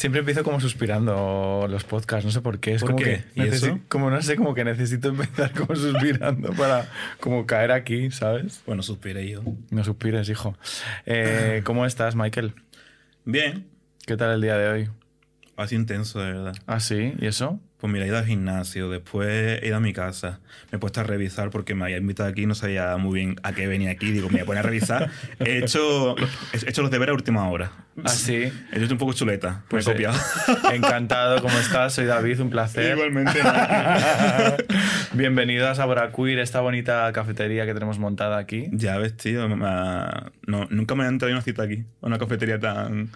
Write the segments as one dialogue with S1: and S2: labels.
S1: Siempre empiezo como suspirando los podcasts, no sé por qué. Es
S2: ¿Por
S1: como
S2: qué?
S1: que
S2: ¿Y
S1: necesi-
S2: eso?
S1: como no sé, como que necesito empezar como suspirando para como caer aquí, ¿sabes?
S2: Bueno, suspiré yo.
S1: No suspires, hijo. Eh, ¿Cómo estás, Michael?
S2: Bien.
S1: ¿Qué tal el día de hoy?
S2: Ha sido intenso, de verdad.
S1: ¿Ah, sí? ¿Y eso?
S2: Pues mira, he ido al gimnasio, después he ido a mi casa. Me he puesto a revisar porque me había invitado aquí y no sabía muy bien a qué venía aquí. Digo, me voy a poner a revisar. He hecho, he hecho los deberes a última hora.
S1: ¿Ah, sí?
S2: He hecho un poco chuleta.
S1: Pues,
S2: me he
S1: eh,
S2: copiado.
S1: Encantado, ¿cómo estás? Soy David, un placer.
S2: Igualmente.
S1: Bienvenido a Sabora Queer, esta bonita cafetería que tenemos montada aquí.
S2: ya ves, tío. me ha- no, nunca me han traído una cita aquí. Una cafetería tan,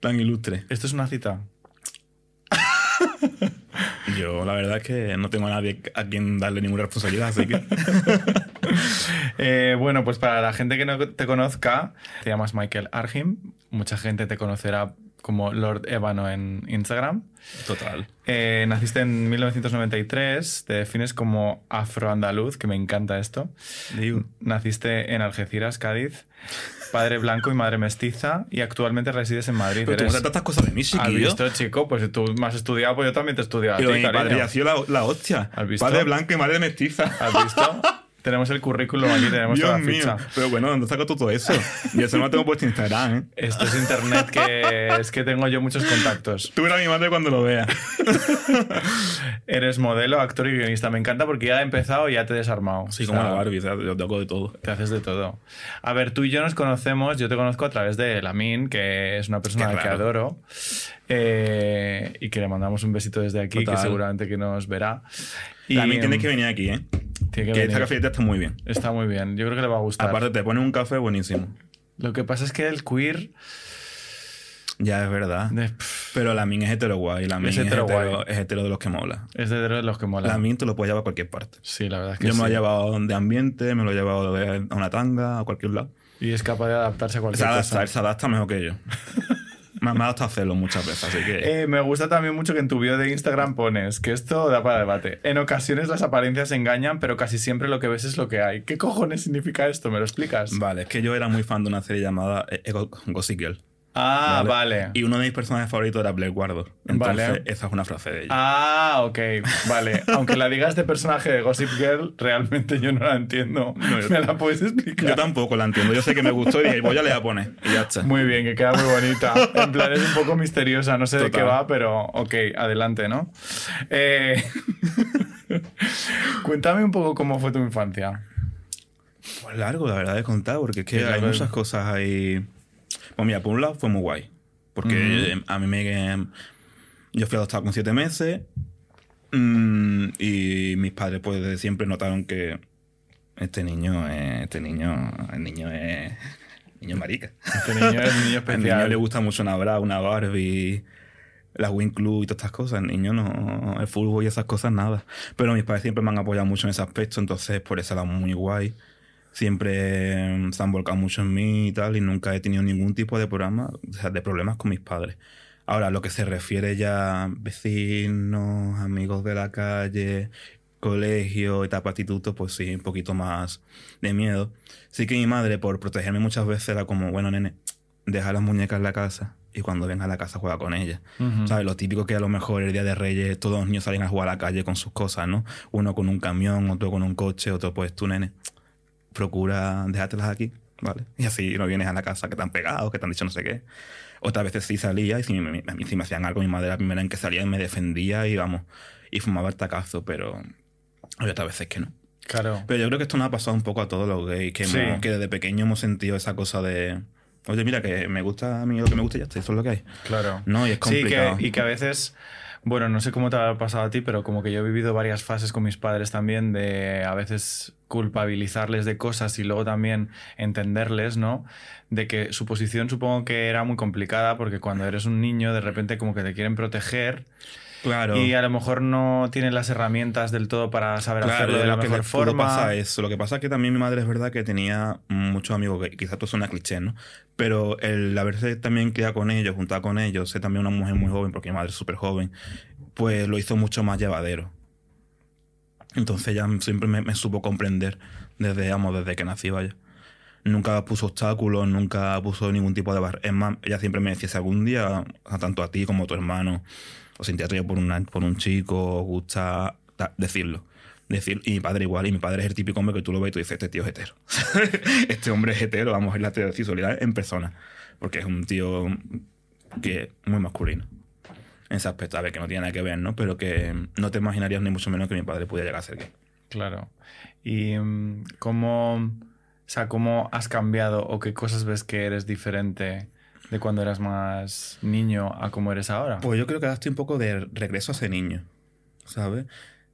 S2: tan ilustre.
S1: ¿Esto es una cita?
S2: Yo, la verdad es que no tengo a nadie a quien darle ninguna responsabilidad, así que.
S1: Eh, bueno, pues para la gente que no te conozca, te llamas Michael Arhim. Mucha gente te conocerá como Lord Ébano en Instagram.
S2: Total.
S1: Eh, naciste en 1993, te defines como afroandaluz, que me encanta esto. Naciste en Algeciras, Cádiz, padre blanco y madre mestiza, y actualmente resides en Madrid.
S2: Pero tú
S1: Eres-
S2: tantas cosas de mí,
S1: ¿Has visto, chico? Pues tú me has estudiado, pues yo también te he estudiado. a
S2: Pero
S1: ti,
S2: mi padre ha sido la, la hostia.
S1: ¿Has visto?
S2: Padre blanco y madre mestiza.
S1: ¿Has visto? tenemos el currículum aquí, tenemos
S2: Dios
S1: toda la
S2: mío.
S1: ficha.
S2: Pero bueno, ¿dónde tú todo eso? Y eso no lo tengo puesto en Instagram, ¿eh?
S1: Esto es internet que es que tengo yo muchos contactos.
S2: Tú verás a mi madre cuando lo vea.
S1: Eres modelo, actor y guionista. Me encanta porque ya he empezado y ya te he desarmado.
S2: Sí,
S1: O
S2: como
S1: sea,
S2: la Barbie, sea, yo te hago de todo.
S1: Te haces de todo. A ver, tú y yo nos conocemos, yo te conozco a través de Lamin, que es una persona que adoro. eh, y que le mandamos un besito desde aquí,
S2: Total.
S1: que seguramente que nos verá. Y,
S2: También tienes
S1: em,
S2: que venir aquí, ¿eh? Que,
S1: que
S2: esta cafetera está muy bien.
S1: Está muy bien, yo creo que le va a gustar.
S2: Aparte, te ponen un café buenísimo.
S1: Lo que pasa es que el queer...
S2: Ya, es verdad.
S1: de-
S2: Pero la min es hetero guay. La min
S1: Es
S2: es
S1: hetero
S2: hetero,
S1: guay.
S2: es hetero de los que mola.
S1: es de los que mola.
S2: La min te lo puedes llevar a cualquier parte.
S1: Sí, la verdad es que
S2: Yo me lo he llevado de ambiente, me lo he llevado de, a una tanga, a cualquier lado.
S1: Y es capaz de adaptarse a
S2: Se
S1: cualquier
S2: adapta,
S1: cosa.
S2: se adapta mejor que yo. me, me ha dado hacerlo muchas veces, así que...
S1: Eh, me gusta también mucho que en tu bio de Instagram pones que esto da para debate. En ocasiones las apariencias engañan, pero casi siempre lo que ves es lo que hay. ¿Qué cojones significa esto? ¿Me lo explicas?
S2: Vale, es que yo era muy fan de una serie llamada eh, Ego- Gossip Girl.
S1: Ah, vale.
S2: Y uno de mis personajes favoritos era Blair Wardor. Entonces,
S1: Vale.
S2: esa es una frase de ella.
S1: Ah, ok, vale. Aunque la digas de personaje de Gossip Girl, realmente yo no la entiendo.
S2: yo-
S1: ¿Me la puedes explicar?
S2: Yo tampoco la entiendo. Yo sé que me gustó y dije, voy a le voy a poner. Y ya está.
S1: Muy bien, que queda muy bonita. En plan, es un poco misteriosa, no sé de qué va, pero ok, adelante, ¿no? Eh, Cuéntame un poco cómo fue tu infancia.
S2: Pues largo, la verdad, de contar, porque es que hay muchas cosas ahí. Pues mira, por un lado fue muy guay. Porque
S1: Ujú.
S2: a mí me. Yo fui adoptado con siete meses. mm, y mis padres, pues desde siempre notaron que este niño es. Este niño. El niño es. Niño marica.
S1: Este niño es niño
S2: Al niño
S1: especial.
S2: le gusta mucho una Bra, una Barbie, la Wing Club y todas estas cosas. El niño no, el fútbol y esas cosas, nada. Pero mis padres siempre me han apoyado mucho en ese aspecto, entonces por eso era muy guay. Siempre mm, se han volcado mucho en mí y tal, y nunca he tenido ningún tipo de programa, o sea, de problemas con mis padres. Ahora, lo que se refiere ya a vecinos, amigos de la calle, colegio, etapa instituto, pues sí, un poquito más de miedo. Sí que mi madre, por protegerme muchas veces, era como, bueno, nene, deja las muñecas en la casa y cuando venga a la casa juega con ellas. ¿Sabes? Lo típico que a lo mejor el día de Reyes todos los niños salen a jugar a la calle con sus cosas, ¿no? Uno con un camión, otro con un coche, otro pues tú, nene, procura dejártelas aquí, ¿vale? Y así no vienes a la casa que te han pegado, que te han dicho no sé qué. Otras veces sí salía y si me, a mí si me hacían algo, mi madre la primera en que salía y me defendía y vamos, y fumaba el tacazo, pero hay otras veces que no.
S1: Claro.
S2: Pero yo creo que esto nos ha pasado un poco a todos los gays, que,
S1: Sí.
S2: hemos- que desde pequeño hemos sentido esa cosa de, oye, mira, que me gusta a mí lo que me gusta y ya está, eso es lo que hay.
S1: Claro.
S2: No, y es
S1: Sí,
S2: complicado.
S1: que, y que a veces, bueno, no sé cómo te ha pasado a ti, pero como que yo he vivido varias fases con mis padres también de a veces culpabilizarles de cosas y luego también entenderles, ¿no? De que su posición supongo que era muy complicada porque cuando eres un niño de repente como que te quieren proteger
S2: Claro.
S1: y a lo mejor no tienen las herramientas del todo para saber
S2: Claro,
S1: hacerlo de la
S2: lo que
S1: mejor
S2: todo
S1: forma.
S2: pasa eso. Lo que pasa es que también mi madre es verdad que tenía muchos amigos que quizás esto suena cliché, ¿no? Pero el haberse también criado con ellos, juntar con ellos, ser también una mujer muy joven, porque mi madre es súper joven, pues lo hizo mucho más llevadero. Entonces ella siempre me, me supo comprender desde, vamos, desde que nací, vaya. nunca puso obstáculos, nunca puso ningún tipo de barrera. Es más, ella siempre me decía, si algún día, tanto a ti como a tu hermano, os sentía atraído por, una, por un chico, gusta ta- decirlo. Decir, y mi padre igual, y mi padre es el típico hombre que tú lo ves y tú dices, este tío es hetero. este hombre es hetero, vamos a ver la heterosexualidad en persona. Porque es un tío que muy masculino. En ese aspecto, a ver, que no tiene nada que ver, ¿no? Pero que no te imaginarías ni mucho menos que mi padre pudiera llegar a ser gay.
S1: Claro. ¿Y mm, cómo, o sea, cómo has cambiado o qué cosas ves que eres diferente de cuando eras más niño a cómo eres ahora?
S2: Pues yo creo que ahora estoy un poco de regreso a ese niño, ¿sabes?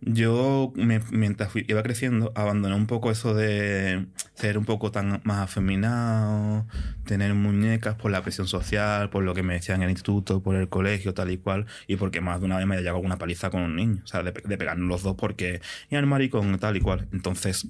S2: Yo, mientras fui- iba creciendo, abandoné un poco eso de ser un poco tan más afeminado, tener muñecas por la presión social, por lo que me decían en el instituto, por el colegio, tal y cual, y porque más de una vez me había llegado alguna paliza con un niño, o sea, de, de pegarnos los dos porque, y el maricón, tal y cual. Entonces,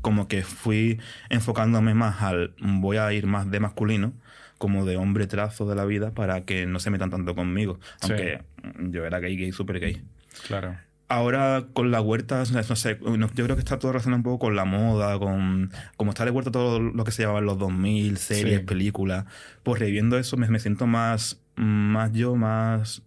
S2: como que fui enfocándome más al, voy a ir más de masculino, como de hombre trazo de la vida, para que no se metan tanto conmigo.
S1: Sí.
S2: Aunque yo era gay, gay, súper gay.
S1: Claro.
S2: Ahora con la huerta, no sé, yo creo que está todo relacionado un poco con la moda, con como está de huerta todo lo que se llevaba en los 2000, series,
S1: Sí.
S2: películas. Pues reviendo eso me, me siento más, más yo, más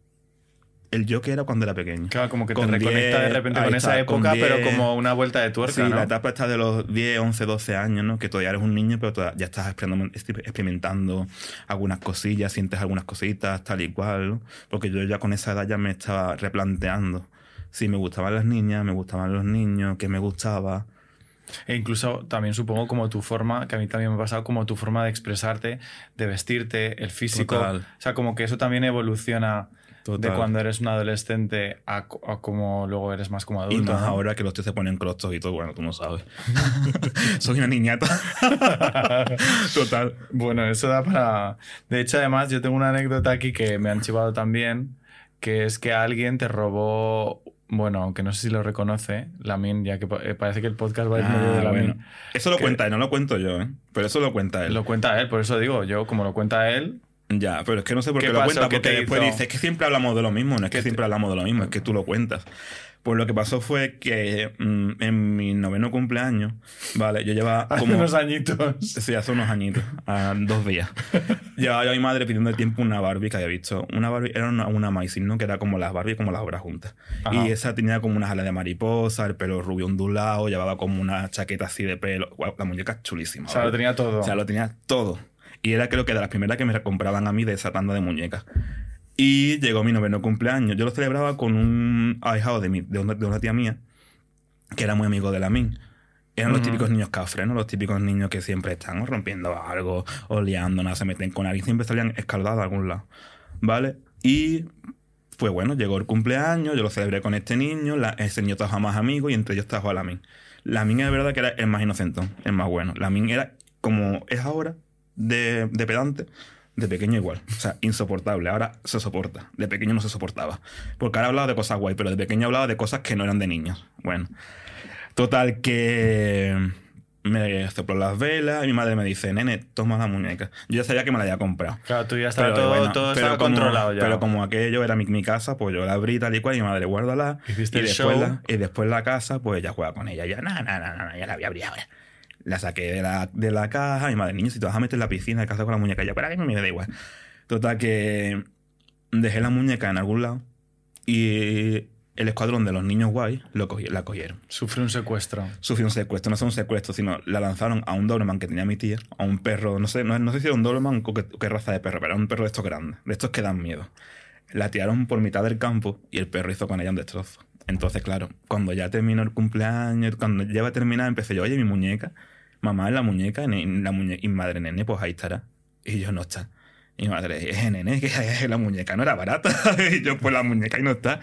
S2: el yo que era cuando era pequeño.
S1: Claro, como que te
S2: Con
S1: reconecta de
S2: 10,
S1: repente
S2: ahí
S1: con esa
S2: está, con
S1: época, pero
S2: 10.
S1: como una vuelta de tuerca,
S2: Sí,
S1: ¿no?
S2: la etapa está de los 10, 11, 12 años, ¿no? Que todavía eres un niño, pero todavía ya estás experimentando, experimentando algunas cosillas, sientes algunas cositas, tal y cual, ¿no? Porque yo ya con esa edad ya me estaba replanteando si me gustaban las niñas, me gustaban los niños, qué me gustaba.
S1: E incluso también supongo como tu forma, que a mí también me ha pasado, como tu forma de expresarte, de vestirte, el físico.
S2: Total.
S1: O sea, como que eso también evoluciona de
S2: Total.
S1: cuando eres un adolescente a, a como luego eres más como
S2: Y
S1: adulto.
S2: más
S1: ¿no?
S2: ahora que los tíos se ponen crostos y todo, bueno, tú no sabes. Soy una niñata. Total.
S1: Bueno, eso da para... De hecho, además, yo tengo una anécdota aquí que me han chivado también, que es que alguien te robó... Bueno, aunque no sé si lo reconoce, Lamin, ya que eh, parece que el podcast va a ir medio de
S2: Ah,
S1: Lamin.
S2: bueno. Eso lo
S1: Que-
S2: cuenta él, no lo cuento yo, ¿eh? Pero eso lo cuenta él.
S1: Lo cuenta él, por eso digo, yo como lo cuenta él,
S2: Ya, pero es que no sé por
S1: ¿Qué
S2: qué, lo
S1: pasó?
S2: cuenta,
S1: ¿Qué
S2: porque después
S1: hizo?
S2: dice, es que siempre hablamos de lo mismo, no es que
S1: ¿Qué te-
S2: siempre hablamos de lo mismo, es que tú lo cuentas. Pues lo que pasó fue que mm, en mi noveno cumpleaños, vale, yo llevaba
S1: hace
S2: como...
S1: unos añitos.
S2: Sí, hace unos añitos, a dos días. Llevaba yo a mi madre pidiendo tiempo una Barbie que había visto. Una Barbie era una, una Amazing, ¿no? Que era como las Barbie, como las obras juntas.
S1: Ajá.
S2: Y esa tenía como unas alas de mariposa, el pelo rubio ondulado, llevaba como una chaqueta así de pelo. La muñeca chulísima.
S1: O sea, lo tenía todo.
S2: O sea, lo tenía todo. Y era creo que de las primeras que me compraban a mí de esa tanda de muñecas. Y llegó mi noveno cumpleaños. Yo lo celebraba con un ahijado de, mi, de, una, de una tía mía, que era muy amigo de la min. Eran los típicos niños cafres, ¿no? Los típicos niños que siempre están rompiendo algo, o liando, nada, se meten con alguien, siempre salían escaldados a algún lado. ¿Vale? Y pues bueno, llegó el cumpleaños, yo lo celebré con este niño, la, ese niño trajo a más amigos y entre ellos trajo a la min. La min es verdad que era el más inocentón, el más bueno. La min era como es ahora, de, de pedante, de pequeño igual. O sea, insoportable. Ahora se soporta. De pequeño no se soportaba. Porque ahora hablaba de cosas guay, pero de pequeño hablaba de cosas que no eran de niños. Bueno. Total que me sopló las velas y mi madre me dice, nene, toma la muñeca. Yo ya sabía que me la había comprado.
S1: Claro, tú ya estaba
S2: Pero
S1: todo,
S2: bueno,
S1: todo estaba
S2: como-
S1: controlado ya.
S2: Pero como aquello era mi, mi casa, pues yo la abrí tal y cual y mi madre guárdala. Y después
S1: show.
S2: La, y después la casa, pues ella juega con ella. Ya, no, no, no, no, ya la voy a abrir ahora. La saqué de la, de la caja. Mi madre, niño, si te vas a meter en la piscina de casa con la muñeca, ya, para que me da igual. Total, que dejé la muñeca en algún lado y el escuadrón de los niños guay lo cogi- la cogieron.
S1: Sufre un secuestro.
S2: Sufrió un secuestro, no es un secuestro, sino la lanzaron a un Doberman que tenía mi tía, a un perro, no sé, no, no sé si era un Doberman o qué, qué raza de perro, pero era un perro de estos grandes, de estos que dan miedo. La tiraron por mitad del campo y el perro hizo con ella un destrozo. Entonces, claro, cuando ya terminó el cumpleaños, cuando ya iba a terminar, empecé yo, oye, mi muñeca, mamá, la muñeca, ne- la muñe y madre, nene, pues ahí estará. Y yo, no está. Y madre, eh, nene, que la muñeca no era barata. y yo, pues la muñeca ahí no está.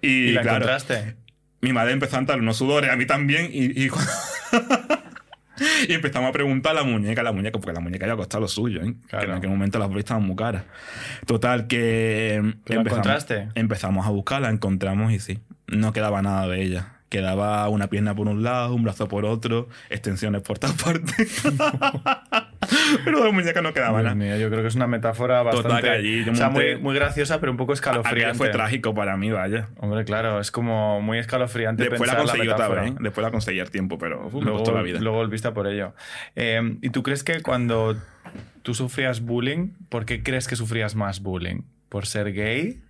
S2: Y,
S1: ¿Y, la
S2: claro,
S1: encontraste?
S2: mi madre empezó a entrar unos sudores, a mí también, y, y, cu- y empezamos a preguntar a la muñeca, la muñeca, porque la muñeca ya costado lo suyo, ¿eh?
S1: Claro.
S2: que en aquel momento las bolsas estaban muy caras. Total, que
S1: ¿Que la encontraste?
S2: empezamos a buscarla, encontramos y sí, no quedaba nada de ella. Quedaba una pierna por un lado, un brazo por otro, extensiones por todas partes. pero de muñeca no quedaba nada.
S1: mío, yo creo que es una metáfora bastante...
S2: que allí
S1: o sea, muy, muy graciosa, pero un poco escalofriante.
S2: fue trágico para mí, vaya.
S1: Hombre, claro, es como muy escalofriante
S2: Después la
S1: pensar
S2: conseguí
S1: la
S2: otra vez, ¿eh? Después la conseguí al tiempo, pero uf, me
S1: Luego,
S2: la vida.
S1: luego volviste por ello. Eh, ¿Y tú crees que cuando tú sufrías bullying, por qué crees que sufrías más bullying? ¿Por ser gay?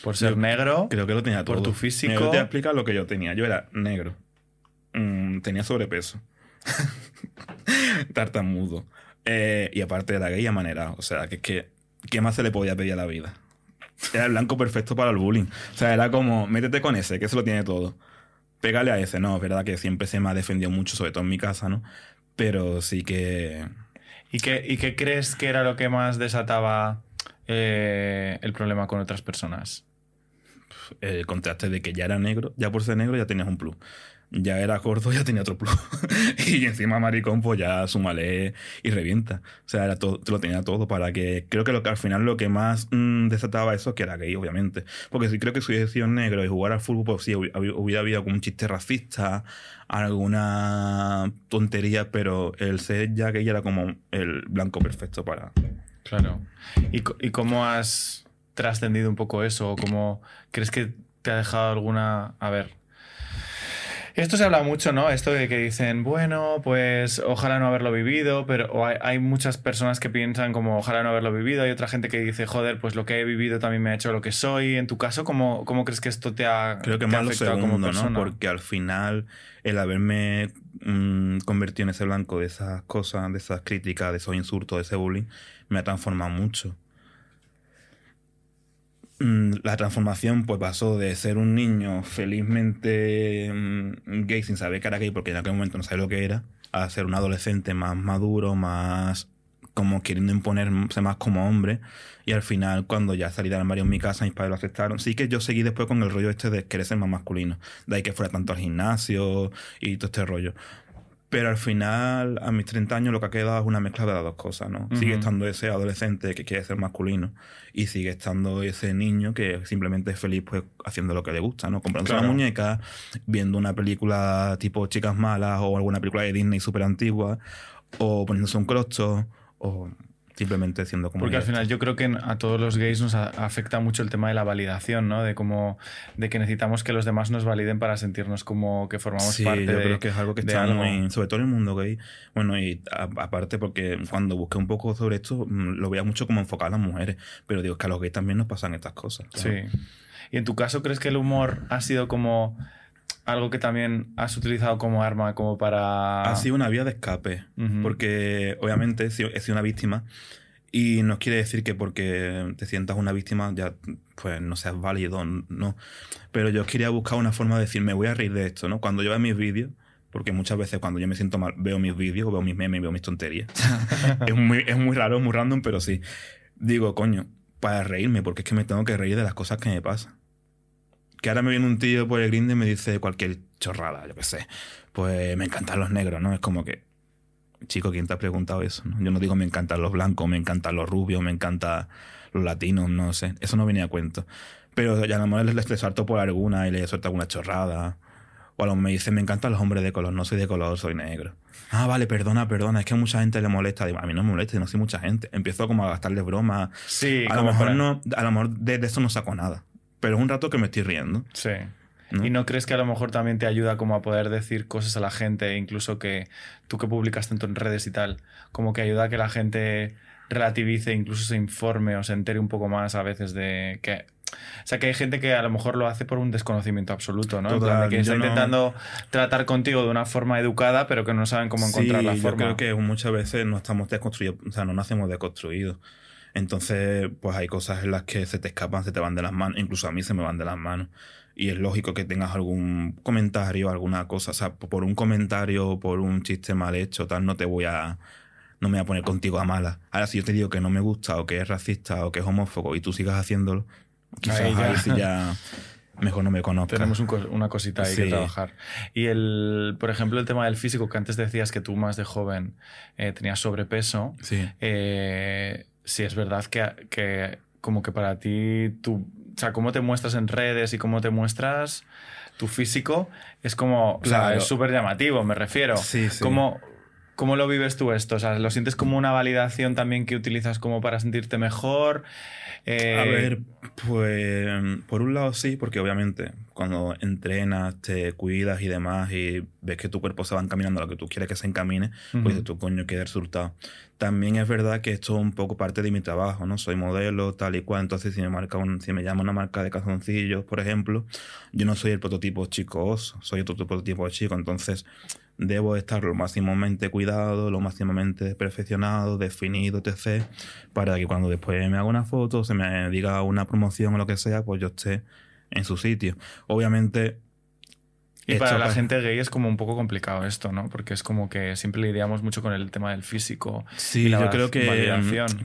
S1: ¿Por ser
S2: Yo
S1: negro?
S2: Creo que lo tenía todo.
S1: por tu
S2: Mira,
S1: físico.
S2: yo te voy a explicar lo que yo tenía. Yo era negro. Mm, tenía sobrepeso. Tartamudo. Eh, y aparte era gay amanerado. O sea, que es que... ¿Qué más se le podía pedir a la vida? Era el blanco perfecto para el bullying. O sea, era como, métete con ese, que ese lo tiene todo. Pégale a ese. No, es verdad que siempre se me ha defendido mucho, sobre todo en mi casa, ¿no? Pero sí que...
S1: ¿Y qué, ¿Y qué crees que era lo que más desataba eh, el problema con otras personas?
S2: El contraste de que ya era negro, ya por ser negro ya tenías un plus. Ya era gordo, ya tenía otro plus. y encima maricón, pues ya súmale y revienta. O sea, era todo, te lo tenía todo para que... Creo que, lo que al final lo que más mm, desataba eso que era gay, obviamente. Porque sí creo que si hubiese sido negro y jugar al fútbol, pues sí, hubi- hubi- hubiera habido algún chiste racista, alguna tontería, pero el ser ya gay era como el blanco perfecto para...
S1: Claro. ¿Y, y cómo has trascendido un poco eso? ¿O ¿Cómo crees que te ha dejado alguna... A ver. Esto se habla mucho, ¿no? Esto de que dicen, bueno, pues ojalá no haberlo vivido, pero o hay, hay muchas personas que piensan como ojalá no haberlo vivido, hay otra gente que dice, joder, pues lo que he vivido también me ha hecho lo que soy. En tu caso, ¿cómo, cómo crees que esto te ha,
S2: Creo que más lo
S1: afectado como
S2: segundo, ¿no? Porque al final el haberme mm, convertido en ese blanco de esas cosas, de esas críticas, de esos insultos, de ese bullying, me ha transformado mucho. Mm, La transformación pues pasó de ser un niño felizmente mm, gay sin saber que era gay porque en aquel momento no sabía lo que era, a ser un adolescente más maduro, más como queriendo imponerse más como hombre. Y al final cuando ya salí del armario en mi casa mis padres lo aceptaron. Sí que yo seguí después con el rollo este de querer ser más masculino. De ahí que fuera tanto al gimnasio y todo este rollo pero al final a mis 30 años lo que ha quedado es una mezcla de las dos cosas ¿no? sigue estando ese adolescente que quiere ser masculino y sigue estando ese niño que simplemente es feliz pues haciendo lo que le gusta ¿no? comprándose
S1: Claro.
S2: una muñeca viendo una película tipo Chicas Malas o alguna película de Disney súper antigua o poniéndose un crosto o simplemente siendo como
S1: Porque al final yo creo que a todos los gays nos afecta mucho el tema de la validación, ¿no? De cómo, de que necesitamos que los demás nos validen para sentirnos como que formamos
S2: Sí,
S1: parte
S2: yo
S1: de,
S2: creo que es algo que está muy, sobre todo en el mundo gay. Bueno, y aparte porque cuando busqué un poco sobre esto, mm, lo veía mucho como enfocar a las mujeres, pero digo es que a los gays también nos pasan estas cosas.
S1: Sí. Y en tu caso, ¿crees que el humor ha sido como algo que también has utilizado como arma, como para.
S2: Ha sido una vía de escape, porque obviamente he sido, he sido una víctima y no quiere decir que porque te sientas una víctima ya pues no seas válido, no. Pero yo quería buscar una forma de decir, me voy a reír de esto, ¿no? Cuando yo veo mis vídeos, porque muchas veces cuando yo me siento mal veo mis vídeos, veo mis memes, veo mis tonterías. es, muy, es muy raro, es muy random, pero sí. Digo, coño, para reírme, porque es que me tengo que reír de las cosas que me pasan. Que ahora me viene un tío por el grinde y me dice cualquier chorrada, yo qué sé. Pues me encantan los negros, ¿no? Es como que, chico, ¿quién te ha preguntado eso? no? Yo no digo me encantan los blancos, me encantan los rubios, me encantan los latinos, no sé. Eso no venía a cuento. Pero ya a lo mejor le, le salto por alguna y le suelto alguna chorrada. O a lo mejor me dice, me encantan los hombres de color, no soy de color, soy negro. Ah, vale, perdona, perdona, es que a mucha gente le molesta. Digo, a mí no me molesta, no soy mucha gente. Empiezo como a gastarle bromas.
S1: Sí,
S2: a lo mejor
S1: para-
S2: no, a lo mejor de, de eso no saco nada. Pero es un rato que me estoy riendo.
S1: Sí.
S2: ¿no?
S1: ¿Y no crees que a lo mejor también te ayuda como a poder decir cosas a la gente, incluso que tú que publicas tanto en redes y tal, como que ayuda a que la gente relativice, incluso se informe o se entere un poco más a veces de que... O sea, que hay gente que a lo mejor lo hace por un desconocimiento absoluto, ¿no? En plan de
S2: Total,
S1: que está
S2: yo no-
S1: intentando tratar contigo de una forma educada, pero que no saben cómo encontrar
S2: sí,
S1: la
S2: yo
S1: forma.
S2: creo que muchas veces no estamos desconstruidos, o sea, no nacemos desconstruidos. Entonces, pues hay cosas en las que se te escapan, se te van de las manos, incluso a mí se me van de las manos. Y es lógico que tengas algún comentario, alguna cosa, o sea, por un comentario, por un chiste mal hecho, tal, no te voy a, no me voy a poner contigo a mala. Ahora, si yo te digo que no me gusta, o que es racista, o que es homófobo, y tú sigas haciéndolo, quizás
S1: Ahí
S2: ahí,
S1: ya.
S2: sí ya mejor no me conozcas.
S1: Tenemos un co- una cosita ahí que
S2: Sí.
S1: trabajar. Y el, por ejemplo, el tema del físico, que antes decías que tú más de joven eh, tenías sobrepeso.
S2: Sí.
S1: Eh, sí, es verdad que, que como que para ti, tú, o sea, cómo te muestras en redes y cómo te muestras tu físico es como, o sea,
S2: Claro.
S1: es súper llamativo, me refiero.
S2: Sí, sí.
S1: Como, ¿Cómo lo vives tú esto? O sea, ¿lo sientes como una validación también que utilizas como para sentirte mejor?
S2: Eh, a ver, pues por un lado sí, porque obviamente cuando entrenas, te cuidas y demás y ves que tu cuerpo se va encaminando a lo que tú quieres que se encamine, pues tu coño queda resultado. También es verdad que esto es un poco parte de mi trabajo, ¿no? Soy modelo, tal y cual, entonces si me, marca un, si me llama una marca de calzoncillos, por ejemplo, yo no soy el prototipo chico soy otro prototipo chico, entonces debo estar lo máximamente cuidado, lo máximamente perfeccionado, definido, etc. Para que cuando después me haga una foto, se me diga una promoción o lo que sea, pues yo esté en su sitio. Obviamente...
S1: Y para la gente gay es como un poco complicado esto, ¿no? Porque es como que siempre lidiamos mucho con el tema del físico.
S2: Sí, yo creo que,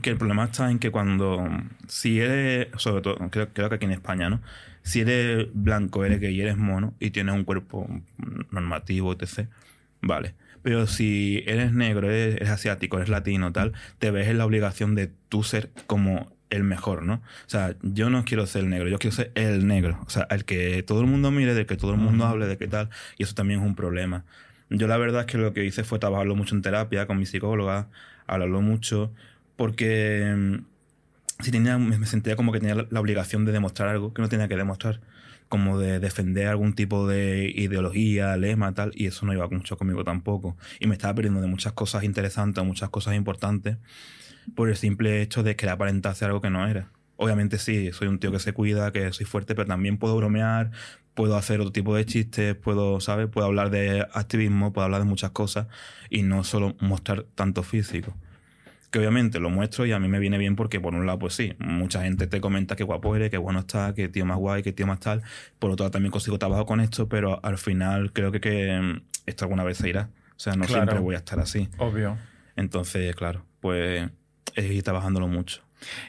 S2: que el problema está en que cuando, si eres, sobre todo, creo, creo que aquí en España, ¿no? Si eres blanco, eres gay, eres mono y tienes un cuerpo normativo, etc., Vale. Pero si eres negro, eres, asiático, eres latino, tal, te ves en la obligación de tú ser como el mejor, ¿no? O sea, yo no quiero ser el negro, yo quiero ser el negro. O sea, el que todo el mundo mire, del que todo el mundo hable, de qué tal. Y eso también es un problema. Yo la verdad es que lo que hice fue trabajarlo mucho en terapia con mi psicóloga, hablarlo mucho, porque mm, si tenía, me sentía como que tenía la obligación de demostrar algo que no tenía que demostrar como de defender algún tipo de ideología, lema, tal, y eso no iba mucho conmigo tampoco. Y me estaba perdiendo de muchas cosas interesantes, muchas cosas importantes, por el simple hecho de querer aparentar hacer algo que no era. Obviamente sí, soy un tío que se cuida, que soy fuerte, pero también puedo bromear, puedo hacer otro tipo de chistes, puedo, ¿sabes? Puedo hablar de activismo, puedo hablar de muchas cosas y no solo mostrar tanto físico que obviamente lo muestro y a mí me viene bien porque por un lado, pues sí, mucha gente te comenta que guapo eres, que bueno está, que tío más guay, que tío más tal. Por otro lado, también consigo trabajo con esto, pero al final creo que, que mm, esto alguna vez se irá. O sea, no siempre voy a estar así.
S1: Obvio.
S2: Entonces, claro, pues es ir trabajándolo mucho.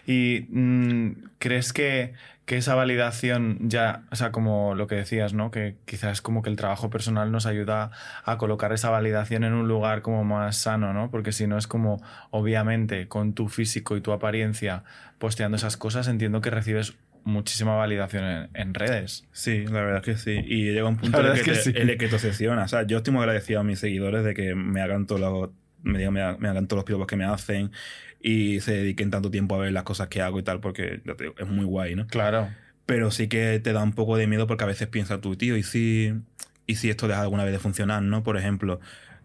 S1: ¿Y mm, crees que, que, esa validación ya, o sea, como lo que decías, ¿no? Que quizás como que el trabajo personal nos ayuda a colocar esa validación en un lugar como más sano, ¿no? Porque si no es como, obviamente, con tu físico y tu apariencia posteando esas cosas, entiendo que recibes muchísima validación en, redes.
S2: Sí, la verdad es que sí. Y llega un punto en el que, te, que te obsesiona. O sea, yo estoy muy agradecido a mis seguidores de que me hagan todos los me, digan, me, hagan todos los piropos que me hacen y se dediquen tanto tiempo a ver las cosas que hago y tal, porque es muy guay, ¿no?
S1: Claro.
S2: Pero sí que te da un poco de miedo porque a veces piensas tú, tío, ¿y si, y si esto deja alguna vez de funcionar, ¿no? Por ejemplo,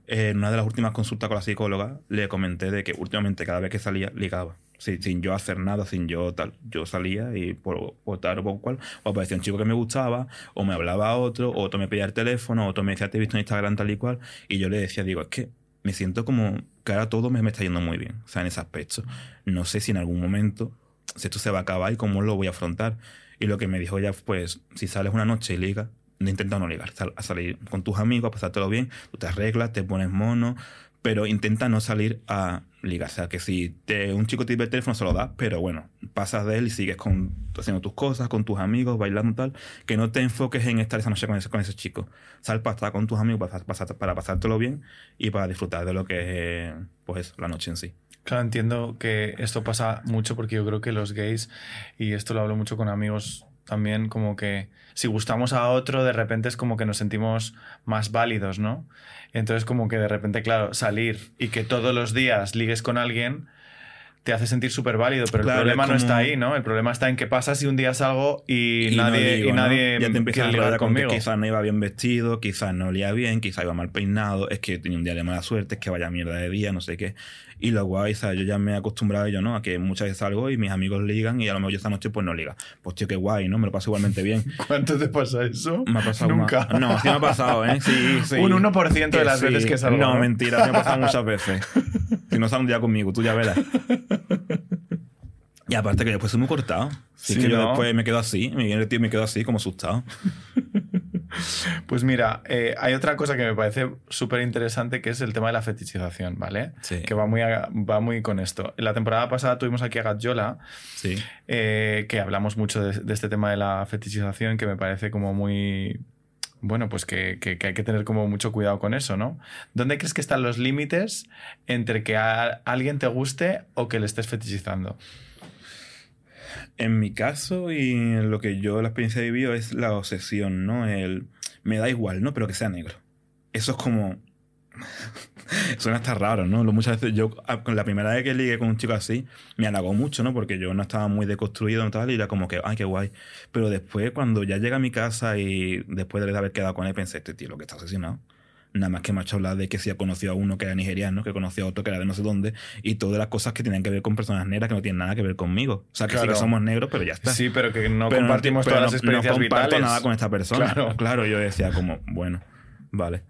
S2: en una de las últimas consultas con la psicóloga le comenté de que últimamente cada vez que salía ligaba. sin yo hacer nada, sin yo tal. Yo salía y por, por tal o por cual, o aparecía un chico que me gustaba, o me hablaba otro, o otro me pedía el teléfono, o otro me decía, te he visto en Instagram tal y cual, y yo le decía, digo, es que me siento como que ahora todo me, me, está yendo muy bien, o sea, en ese aspecto. No sé si en algún momento si esto se va a acabar y cómo lo voy a afrontar. Y lo que me dijo ella, pues, si sales una noche y ligas, intenta no ligar, a salir con tus amigos, a pasártelo bien, tú te arreglas, te pones mono, pero intenta no salir a ligar. O sea, que si te, un chico te pide el teléfono, se lo das, pero bueno, pasas de él y sigues con, haciendo tus cosas, con tus amigos, bailando tal. Que no te enfoques en estar esa noche con ese, con ese chico. Sal para estar con tus amigos, para, para, para pasártelo bien y para disfrutar de lo que es pues, la noche en sí.
S1: Claro, entiendo que esto pasa mucho porque yo creo que los gays, y esto lo hablo mucho con amigos también, como que si gustamos a otro, de repente es como que nos sentimos más válidos, ¿no? Entonces como que de repente, claro, salir y que todos los días ligues con alguien te hace sentir súper válido, pero el problema no está ahí, ¿no? El problema está en qué pasa si un día salgo y, nadie, y nadie
S2: ya te a ligar conmigo. quizás no iba bien vestido, quizás no olía bien, quizás iba mal peinado, es que tenía un día de mala suerte, es que vaya mierda de día, no sé qué. Y lo guay, ¿sabes? Yo ya me he acostumbrado yo, ¿no? A que muchas veces salgo y mis amigos ligan y a lo mejor yo esta noche pues no liga. Pues tío, qué guay, ¿no? Me lo paso igualmente bien.
S1: ¿Cuánto te pasa eso?
S2: Me ha pasado
S1: Nunca.
S2: No, sí me ha pasado, ¿eh? Sí, sí.
S1: Un 1% de las veces que salgo.
S2: No, mentira, me ha pasado muchas veces. si no sale un día conmigo, tú ya verás. Y aparte que después soy muy cortado. Sí, que yo después me quedo así, me viene el tío me quedo así como asustado.
S1: Pues mira, eh, hay otra cosa que me parece súper interesante que es el tema de la fetichización, ¿vale? Sí. Que va muy, va muy con esto. La temporada pasada tuvimos aquí a Gatjola,
S2: sí.
S1: Eh, que hablamos mucho de, este tema de la fetichización, que me parece como muy. Bueno, pues que, que, hay que tener como mucho cuidado con eso, ¿no? ¿Dónde crees que están los límites entre que a alguien te guste o que le estés fetichizando?
S2: En mi caso y lo que yo la experiencia he vivido es la obsesión, ¿no? El me da igual, ¿no? Pero que sea negro. Eso es como Suena hasta raro, ¿no? Muchas veces yo, a- con la primera vez que ligué con un chico así, me halagó mucho, ¿no? Porque yo no estaba muy deconstruido y tal, y era como que, ay, qué guay. Pero después, cuando ya llega a mi casa y después de haber quedado con él, pensé, este tío lo que está asesinado. Nada más que me ha hecho hablar de que sí ha conocido a uno que era nigeriano, que conocía a otro que era de no sé dónde, y todas las cosas que tienen que ver con personas negras que no tienen nada que ver conmigo. O sea, que sí que somos negros, pero ya está.
S1: Sí, pero que no
S2: Pero
S1: compartimos todas las
S2: no-
S1: experiencias
S2: no comparto
S1: vitales.
S2: nada con esta persona.
S1: Claro.
S2: Claro. yo decía como, bueno, vale.